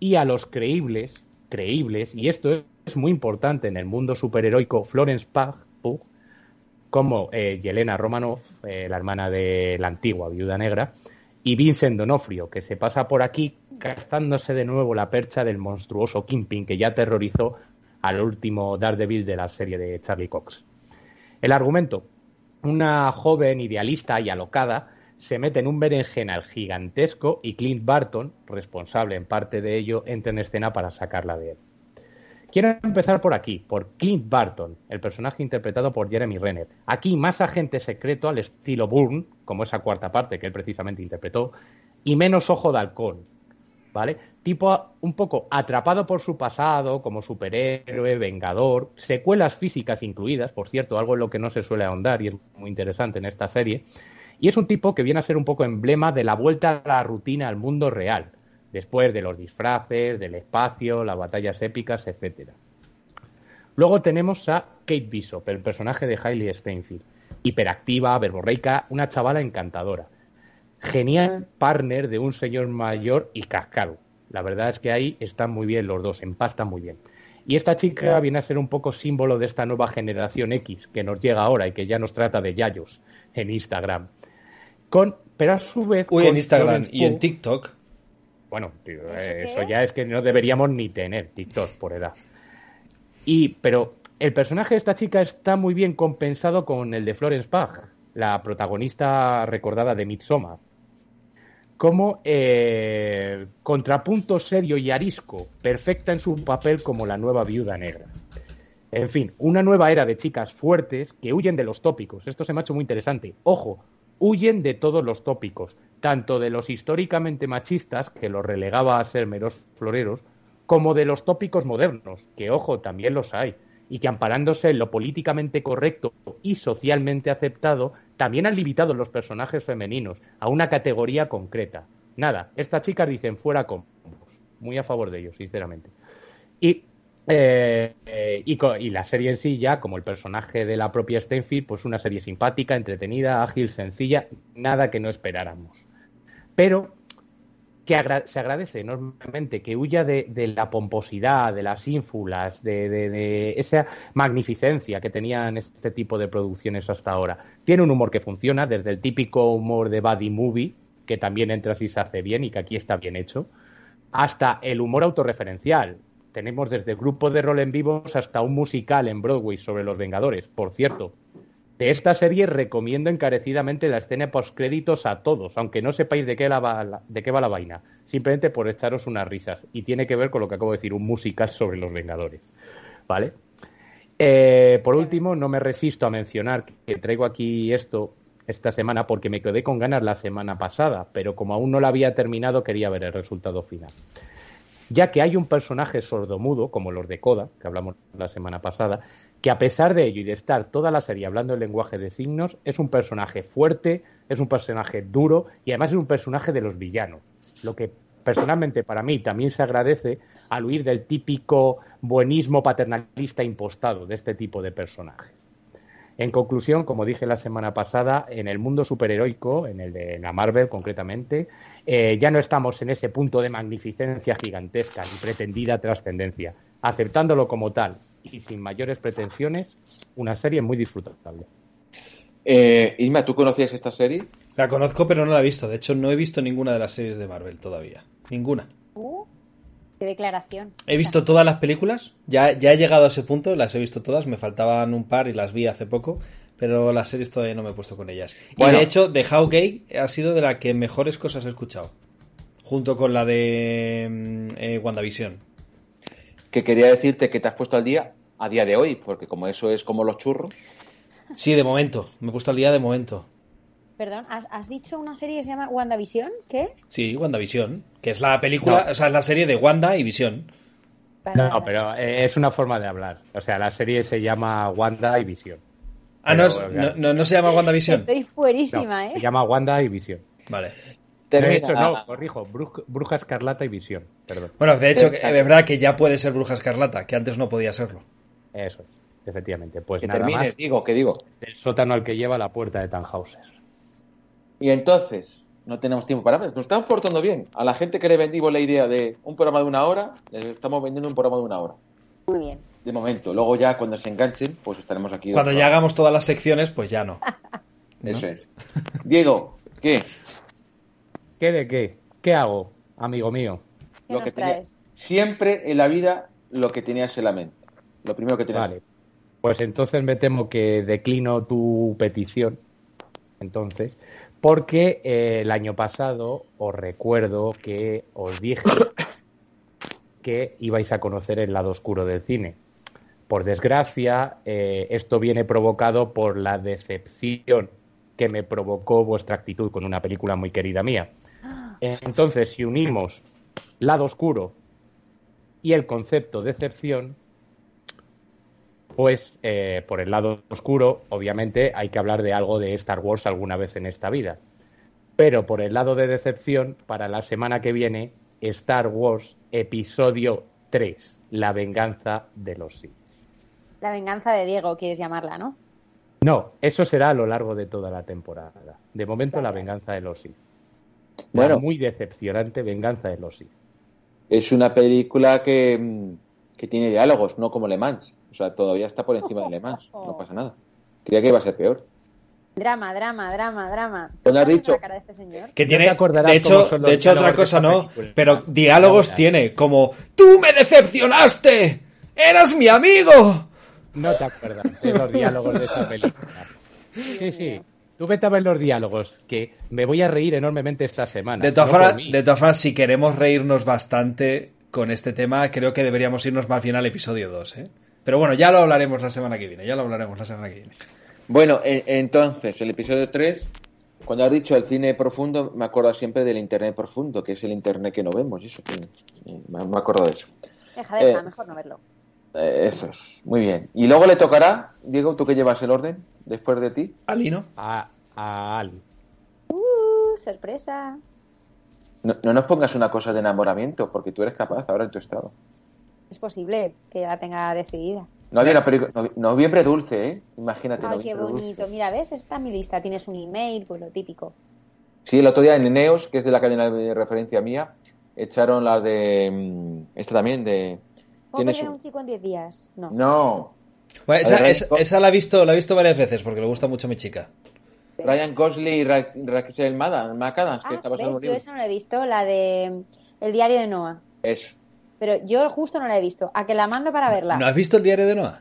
y a los creíbles, creíbles, y esto es muy importante en el mundo superheroico, Florence Pugh, como eh, Yelena Romanov, eh, la hermana de la antigua viuda negra, y Vincent Donofrio, que se pasa por aquí gastándose de nuevo la percha del monstruoso Kingpin que ya aterrorizó al último Daredevil de la serie de Charlie Cox. El argumento, una joven idealista y alocada se mete en un berenjenal gigantesco y Clint Barton, responsable en parte de ello, entra en escena para sacarla de él. Quiero empezar por aquí, por Clint Barton, el personaje interpretado por Jeremy Renner. Aquí más agente secreto al estilo Bourne, como esa cuarta parte que él precisamente interpretó, y menos ojo de halcón, ¿vale? Tipo un poco atrapado por su pasado, como superhéroe, vengador, secuelas físicas incluidas, por cierto, algo en lo que no se suele ahondar y es muy interesante en esta serie. Y es un tipo que viene a ser un poco emblema de la vuelta a la rutina al mundo real, después de los disfraces, del espacio, las batallas épicas, etcétera. Luego tenemos a Kate Bishop, el personaje de Hailey Steinfeld, hiperactiva, verborreica, una chavala encantadora. Genial partner de un señor mayor y cascaro. La verdad es que ahí están muy bien los dos, empastan muy bien. Y esta chica viene a ser un poco símbolo de esta nueva generación X que nos llega ahora y que ya nos trata de yayos en Instagram. Con, pero a su vez. Uy, con en Instagram Florence y en TikTok. Bueno, tío, ¿Eso eh, eso ya es que no deberíamos ni tener TikTok por edad. Y, pero el personaje de esta chica está muy bien compensado con el de Florence Pugh, la protagonista recordada de Midsommar. Como eh, contrapunto serio y arisco, perfecta en su papel como la nueva viuda negra. En fin, una nueva era de chicas fuertes que huyen de los tópicos. Esto se me ha hecho muy interesante. Ojo, huyen de todos los tópicos, tanto de los históricamente machistas, que los relegaba a ser meros floreros, como de los tópicos modernos, que ojo, también los hay, y que amparándose en lo políticamente correcto y socialmente aceptado, también han limitado los personajes femeninos a una categoría concreta. Nada, estas chicas dicen fuera con muy a favor de ellos, sinceramente. Y, eh, y, y la serie en sí ya, como el personaje de la propia Stenfield, pues una serie simpática, entretenida, ágil, sencilla, nada que no esperáramos. Pero que se agradece enormemente que huya de, la pomposidad, de las ínfulas, de esa magnificencia que tenían este tipo de producciones hasta ahora. Tiene un humor que funciona, desde el típico humor de buddy movie, que también entra si se hace bien y que aquí está bien hecho, hasta el humor autorreferencial. Tenemos desde grupos de rol en vivos hasta un musical en Broadway sobre los Vengadores. Por cierto, de esta serie recomiendo encarecidamente la escena postcréditos a todos, aunque no sepáis de qué, va la vaina, simplemente por echaros unas risas. Y tiene que ver con lo que acabo de decir, un musical sobre los Vengadores. ¿Vale? Eh, por último, no me resisto a mencionar que traigo aquí esto esta semana porque me quedé con ganas la semana pasada, pero como aún no la había terminado, quería ver el resultado final. Ya que hay un personaje sordomudo, como los de Coda, que hablamos la semana pasada, que a pesar de ello y de estar toda la serie hablando el lenguaje de signos, es un personaje fuerte, es un personaje duro y además es un personaje de los villanos. Lo que personalmente para mí también se agradece al huir del típico buenismo paternalista impostado de este tipo de personajes. En conclusión, como dije la semana pasada, en el mundo superheroico, en el de la Marvel concretamente, eh, ya no estamos en ese punto de magnificencia gigantesca ni pretendida trascendencia. Aceptándolo como tal y sin mayores pretensiones, una serie muy disfrutable. Eh, Isma, ¿tú conocías esta serie? La conozco, pero no la he visto. De hecho, no he visto ninguna de las series de Marvel todavía. Ninguna. Uh, qué declaración. He visto todas las películas, ya, ya he llegado a ese punto, las he visto todas, me faltaban un par y las vi hace poco, pero las series todavía no me he puesto con ellas. Y de hecho, The How Gay ha sido de la que mejores cosas he escuchado, junto con la de mm, eh, WandaVision. Que quería decirte que te has puesto al día a día de hoy, porque como eso es como los churros. Sí, de momento, me he puesto al día de momento. Perdón, ¿has, has dicho una serie que se llama WandaVision? ¿Qué? Sí, WandaVision, que es la película, No. o sea, es la serie de Wanda y Vision. Vale, No, pero eh, es una forma de hablar. O sea, la serie se llama Wanda y Visión. Ah, no, es- no, no, no se llama WandaVision. Estoy No, fuerísima, ¿eh? se llama Wanda y Visión. Vale. De hecho, no, corrijo, Bruj- Bruja Escarlata y Visión. Perdón. Bueno, de hecho, *laughs* es verdad que ya puede ser Bruja Escarlata, que antes no podía serlo. Eso es, efectivamente. Pues Que nada termines, más digo, que digo. del sótano al que lleva la puerta de Tannhauser. Y entonces, no tenemos tiempo para más. Nos estamos portando bien. A la gente que le vendimos la idea de un programa de una hora, les estamos vendiendo un programa de una hora. Muy bien. De momento. Luego ya cuando se enganchen, pues estaremos aquí. Cuando ya hagamos todas las secciones, pues ya no. *laughs* Eso es. Diego, ¿qué? ¿Qué de qué? ¿Qué hago, amigo mío? ¿Qué Lo nos que tenía- traes? Siempre en la vida lo que tenías en la mente. Lo primero que tenías. Vale. Pues entonces me temo que declino tu petición. Entonces, porque eh, el año pasado os recuerdo que os dije *coughs* que ibais a conocer el lado oscuro del cine. Por desgracia, eh, esto viene provocado por la decepción que me provocó vuestra actitud con una película muy querida mía. Entonces, si unimos lado oscuro y el concepto de decepción, pues eh, por el lado oscuro, obviamente hay que hablar de algo de Star Wars alguna vez en esta vida. Pero por el lado de decepción, para la semana que viene, Star Wars Episodio 3, La venganza de los Sith. La venganza de Diego, quieres llamarla, ¿no? No, eso será a lo largo de toda la temporada. De momento, La venganza de los Sith. La Bueno. muy decepcionante venganza de los Sith. Es una película que, que tiene diálogos, no como Le Mans. O sea, todavía está por encima de Le Mans, *laughs* no pasa nada. Creía que iba a ser peor. Drama, drama, drama, drama. ¿Dónde has ¿Sabes dicho? la cara de este señor? Que No tiene, acordarás de hecho, de hecho otra cosa no, película. pero diálogos tiene, como ¡Tú me decepcionaste! ¡Eras mi amigo! No te acuerdas de los diálogos de esa película. Sí, sí. *laughs* Tú vete a ver los diálogos, que me voy a reír enormemente esta semana. De todas No formas, mí. de todas formas, si queremos reírnos bastante con este tema, creo que deberíamos irnos más bien al episodio 2, ¿eh? Pero bueno, ya lo hablaremos la semana que viene, ya lo hablaremos la semana que viene. Bueno, e- entonces, el episodio 3, cuando has dicho el cine profundo, me acuerdo siempre del internet profundo, que es el internet que no vemos, y eso, que- me me acuerdo de eso. Deja, deja, Eh. mejor no verlo. Eh, eso es, muy bien. Y luego le tocará, Diego, tú que llevas el orden, después de ti. Alino. A, a Ali. Uh, sorpresa. No, no nos pongas una cosa de enamoramiento, porque tú eres capaz ahora en tu estado. Es posible que ya la tenga decidida. No había una Noviembre dulce, ¿eh? Imagínate. Ay, qué bonito. dulce. Mira, ¿ves? Está en mi lista. Tienes un email, pues lo típico. Sí, el otro día en Neos, que es de la cadena de referencia mía, echaron la de. mm, Esta también, de. ¿Cómo tienes perder a un- chico en 10 días? No. No. Bueno, esa, ver, esa- esa la he visto, la he visto varias veces porque le gusta mucho a mi chica. Ryan Gosling y Ra- Rachel McAdams, que Ah, está un Yo esa no la he visto, la de mm, El diario de Noah. Eso. Pero yo justo no la he visto. A que la mando para verla. ¿No has visto el diario de Noah?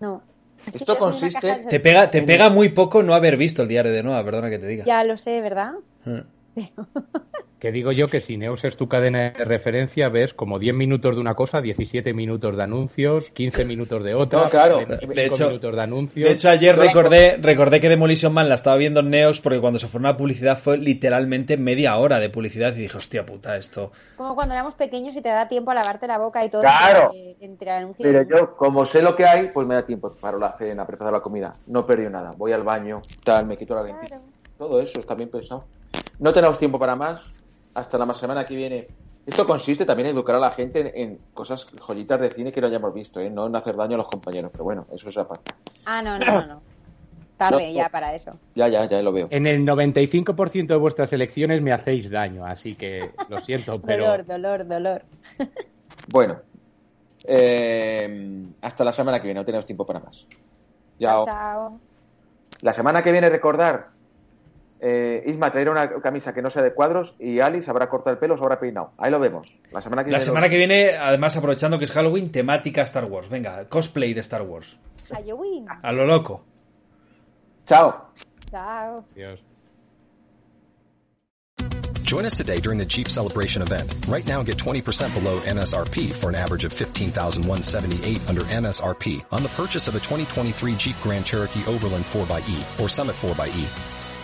No. Que Esto consiste- de Te pega, te pega muy poco no haber visto el diario de Noah, perdona que te diga. Ya lo sé, ¿verdad? Mm. *laughs* Que digo yo que si Neus es tu cadena de referencia, ves como 10 minutos de una cosa, 17 minutos de anuncios, 15 minutos de otra, No, claro. 25 De hecho- minutos de anuncios. De hecho, ayer recordé, recordé que Demolition Man la estaba viendo en Neos porque cuando se fue una publicidad fue literalmente media hora de publicidad y dije, hostia puta, esto. Como cuando éramos pequeños y te da tiempo a lavarte la boca y todo. Claro. Entre, entre anuncio y Pero yo, como sé lo que hay, pues me da tiempo para la cena, preparar la comida. No perdí nada. Voy al baño, tal, me quito la lentilla. Claro. Todo eso está bien pensado. No tenemos tiempo para más. Hasta la semana que viene. Esto consiste también en educar a la gente en, en cosas, joyitas de cine que no hayamos visto, ¿eh? no en hacer daño a los compañeros. Pero bueno, eso es aparte. Ah, no, no, no. no. *coughs* Tarde No, ya para eso. Ya, ya, ya lo veo. En el 95% de vuestras elecciones me hacéis daño, así que lo siento, *laughs* pero Dolor, dolor, dolor. *laughs* Bueno, eh, hasta la semana que viene, no tenemos tiempo para más. Ya, Chao, chao. La semana que viene, recordar, eh, Isma traerá una camisa que no sea de cuadros y Alice habrá cortado el pelo o se habrá peinado. Ahí lo vemos. La semana que La viene. semana que viene, además aprovechando que es Halloween, temática Star Wars. Venga, cosplay de Star Wars. Halloween. A lo loco. Chao. Chao. Dios. Join us today during the Jeep Celebration event. Right now, get 20% below MSRP for an average of 15178 under MSRP on the purchase of a 2023 Jeep Grand Cherokee Overland 4xE or Summit 4xE.